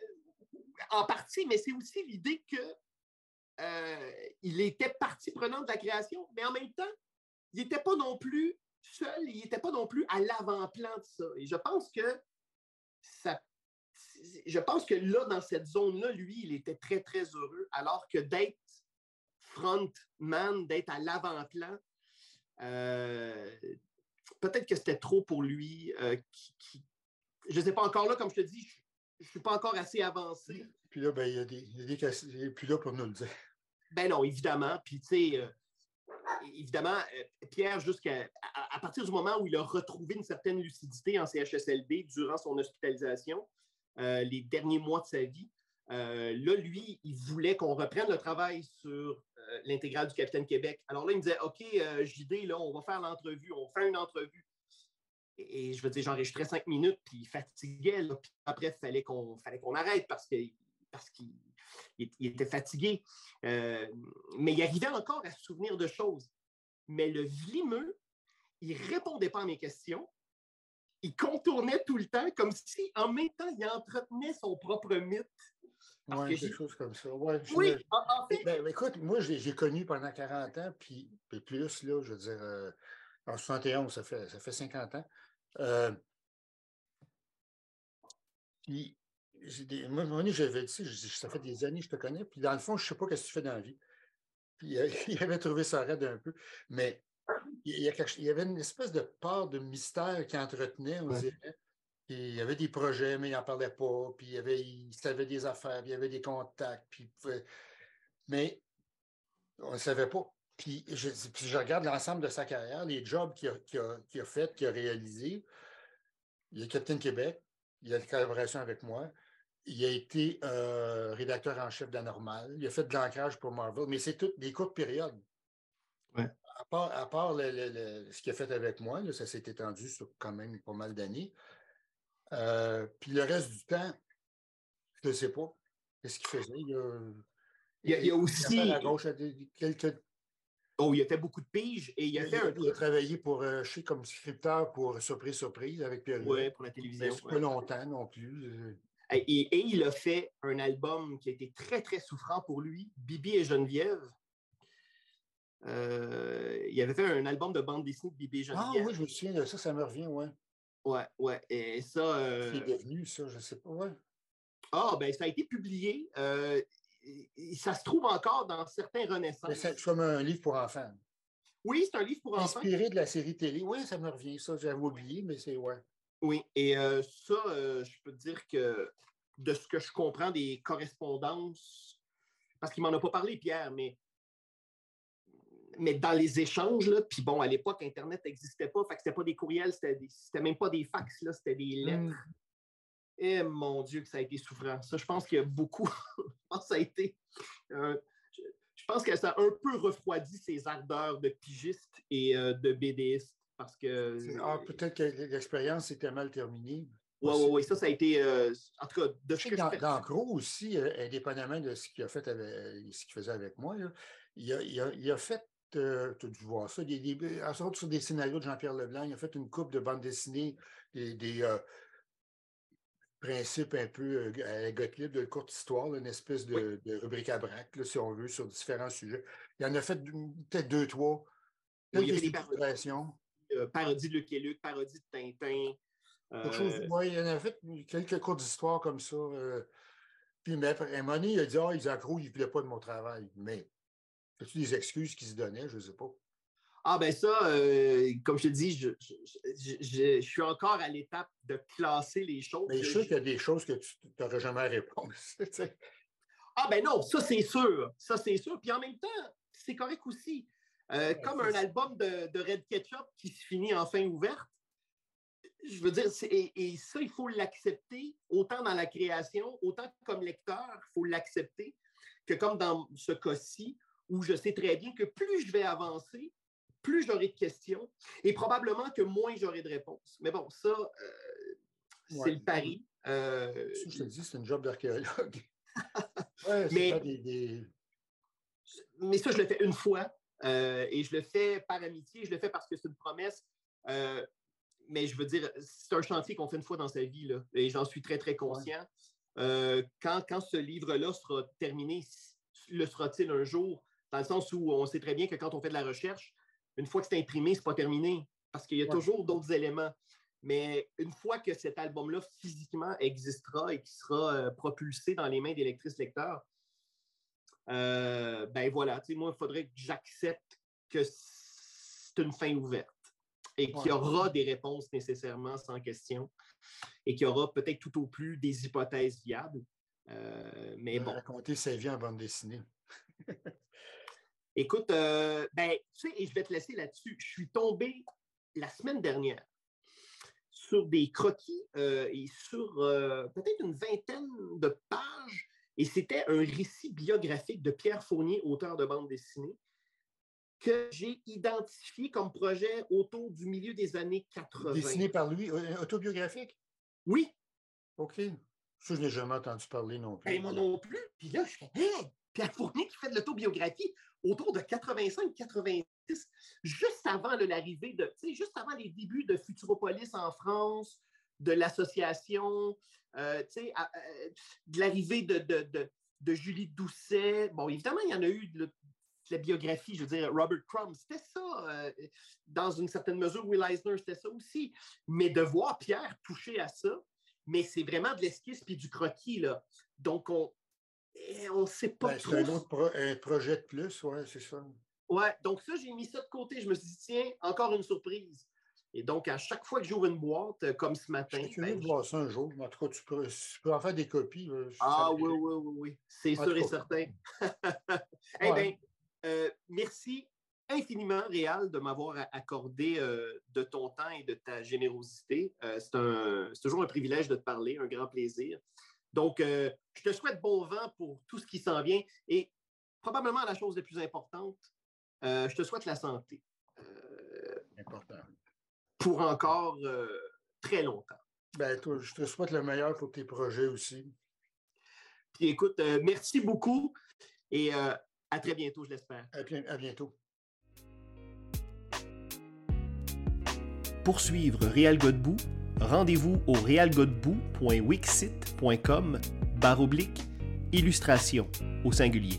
en partie, mais c'est aussi l'idée que euh, il était partie prenante de la création, mais en même temps, il n'était pas non plus seul, il n'était pas non plus à l'avant-plan de ça. Et je pense que ça. Je pense que là, dans cette zone-là, lui, il était très, très heureux, alors que d'être frontman, d'être à l'avant-plan, peut-être que c'était trop pour lui, qui, je ne sais pas encore là, comme je te dis, je ne suis pas encore assez avancé. Puis là, ben, il y a des, il y a puis là pour nous le dire. Ben non, évidemment. Puis, tu sais, euh, évidemment, euh, Pierre, jusqu'à à, partir du moment où il a retrouvé une certaine lucidité en CHSLD durant son hospitalisation, euh, les derniers mois de sa vie, là, lui, il voulait qu'on reprenne le travail sur l'intégrale du Capitaine Québec. Alors là, il me disait, OK, JD, là, on va faire l'entrevue, on fait une entrevue. Et, je veux dire, j'enregistrais cinq minutes, puis il fatiguait. puis après, il fallait qu'on arrête parce qu'il parce qu'il était fatigué. Euh, mais il arrivait encore à se souvenir de choses. Mais le vlimeux, il ne répondait pas à mes questions. Il contournait tout le temps comme si, en même temps, il entretenait son propre mythe. Oui, quelque chose comme ça. oui, en, fait. Ben, écoute, moi, j'ai connu pendant 40 ans, puis, plus, là, je veux dire, euh, en 71, ça fait, ça fait 50 ans. Euh, puis, moi, moi j'avais dit, ça fait des années que je te connais, puis dans le fond, je ne sais pas ce que tu fais dans la vie. Puis euh, il avait trouvé ça raide un peu, mais il y, il y, avait une espèce de part de mystère qui entretenait, on dirait. Il y avait des projets, mais il n'en parlait pas, puis il, y avait, il savait des affaires, puis il y avait des contacts, puis, mais on ne savait pas. Puis je, regarde l'ensemble de sa carrière, les jobs qu'il a, qu a, fait, qu'il a réalisés. Il est Capitaine Québec, il a une collaboration avec moi. Il a été euh, rédacteur en chef d'Anormal. Il a fait de l'ancrage pour Marvel, mais c'est toutes des courtes périodes. À part, ce qu'il a fait avec moi, ça s'est étendu sur quand même pas mal d'années. Euh, puis le reste du temps, je ne sais pas. Qu'est-ce qu'il faisait? Il, a, il, y a, aussi. à gauche, quelques Oh, il a fait beaucoup de piges et il a fait un. Il a travaillé pour, euh, comme scripteur pour Surprise Surprise avec Pierre. Oui, pour la télévision. Pas longtemps non plus. Euh. Et, il a fait un album qui a été très, très souffrant pour lui, Bibi et Geneviève. Euh, il avait fait un album de bande dessinée de Bibi et ah Geneviève. Ah oui, je me souviens de ça, ça me revient, ouais. Ouais, ouais. Et ça. C'est devenu ça, je ne sais pas, ouais. Ah, ben ça a été publié ça se trouve encore dans certains renaissances. C'est comme un livre pour enfants. Oui, c'est un livre pour enfants. Inspiré de la série télé. Oui, ça me revient. Ça, j'avais oublié, mais c'est ouais. Oui, et euh, ça, euh, je peux te dire que de ce que je comprends des correspondances, parce qu'il ne m'en a pas parlé, Pierre, mais, mais dans les échanges, là, puis bon, à l'époque, Internet n'existait pas, fait que c'était pas des courriels, c'était, même pas des fax, là, c'était des lettres. Hmm. Et mon Dieu, que ça a été souffrant. Ça, je pense qu'il y a beaucoup. je pense que ça a été. Euh, je, pense que ça a un peu refroidi ses ardeurs de pigiste et euh, de BDiste. Parce que. Ah, peut-être que l'expérience était mal terminée. Oui, oui, oui. Ça, ça a été. Euh, en tout cas, de ce que dans, dans gros aussi, indépendamment de ce qu'il a fait avec, ce qu'il faisait avec moi, il, a, il, a, fait tu as dû voir ça, des, des, en sorte sur des scénarios de Jean-Pierre Leblanc, il a fait une coupe de bandes dessinées, des, des, principe un peu euh, à la Gottlieb de courte histoire, une espèce de, rubrique à braque, si on veut, sur différents sujets. Il y en a fait peut-être deux, trois. Oui, il y avait des parodies. Euh, parodie de Luc et Luc, parodie de Tintin. Euh... Oui, il y en a fait quelques courtes histoires comme ça. Euh. Puis, mais après, un moment donné, il a dit Ah, ils accro, il ne voulait pas de mon travail. Mais, c'est-tu des excuses qui se donnaient? Je ne sais pas. Ah ben ça, euh, comme je te dis, je, suis encore à l'étape de classer les choses. Mais je sais qu'il y a des choses que tu n'aurais jamais à répondre. ah ben non, ça c'est sûr. Ça c'est sûr. Puis en même temps, c'est correct aussi. Euh, comme un album de, Red Ketchup qui se finit en fin ouverte. Je veux dire, et, et, ça, il faut l'accepter, autant dans la création, autant comme lecteur, il faut l'accepter, que comme dans ce cas-ci, où je sais très bien que plus je vais avancer, plus j'aurai de questions et probablement que moins j'aurai de réponses. Mais bon, ça, euh, c'est le pari. Euh, je te dis, c'est un job d'archéologue. mais, mais ça, je le fais une fois euh, et je le fais par amitié, je le fais parce que c'est une promesse. mais je veux dire, c'est un chantier qu'on fait une fois dans sa vie, là, et j'en suis très, très conscient. Quand, quand ce livre-là sera terminé, le sera-t-il un jour? Dans le sens où on sait très bien que quand on fait de la recherche, une fois que c'est imprimé, ce n'est pas terminé, parce qu'il y a toujours d'autres éléments. Mais une fois que cet album-là physiquement existera et qui sera euh, propulsé dans les mains des lectrices lecteurs, euh, ben voilà, moi, il faudrait que j'accepte que c'est une fin ouverte et qu'il y aura des réponses nécessairement sans question et qu'il y aura peut-être tout au plus des hypothèses viables. Euh, mais bon. Raconter sa vie en bande dessinée. Écoute, euh, ben, tu sais, et je vais te laisser là-dessus. Je suis tombé la semaine dernière sur des croquis euh, et sur peut-être une vingtaine de pages. Et c'était un récit biographique de Pierre Fournier, auteur de bande dessinée, que j'ai identifié comme projet autour du milieu des années 80. Dessiné par lui, autobiographique? Oui. OK. Ça, je n'ai jamais entendu parler non plus. Et ben, moi non plus. Puis là, je fais, hey, Pierre Fournier qui fait de l'autobiographie autour de 85-90, juste avant l'arrivée de, juste avant les débuts de Futuropolis en France, de l'association, euh, euh, de l'arrivée de, de, de, Julie Doucet. Bon, évidemment, il y en a eu de, la biographie, je veux dire, Robert Crumb, c'était ça. Euh, dans une certaine mesure, Will Eisner, c'était ça aussi. Mais de voir Pierre toucher à ça, mais c'est vraiment de l'esquisse puis du croquis, là. Donc, on ne sait pas ben, C'est un autre projet de plus, oui, c'est ça. Ouais, donc ça, j'ai mis ça de côté. Je me suis dit, tiens, encore une surprise. Et donc, à chaque fois que j'ouvre une boîte, euh, comme ce matin. Je suis ben, de voir ça un jour. En tout cas, tu peux, en faire des copies. ah oui, oui, oui, oui. C'est sûr et certain. eh bien, euh, merci infiniment, Réal, de m'avoir accordé euh, de ton temps et de ta générosité. Euh, c'est toujours un privilège de te parler, un grand plaisir. Donc, je te souhaite bon vent pour tout ce qui s'en vient et probablement la chose la plus importante, je te souhaite la santé. Important. Pour encore très longtemps. Ben, toi, je te souhaite le meilleur pour tes projets aussi. Puis écoute, merci beaucoup et à très bientôt, je l'espère. À bientôt. Pour suivre Réal Godbout, rendez-vous au realgodbout.wixit.com barre oblique illustration au singulier.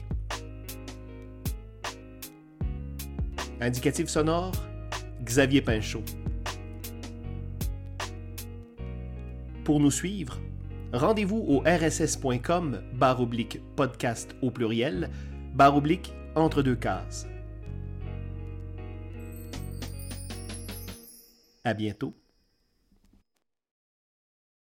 Indicatif sonore Xavier Pinchot. Pour nous suivre, rendez-vous au rss.com oblique podcast au pluriel oblique, entre deux cases. À bientôt.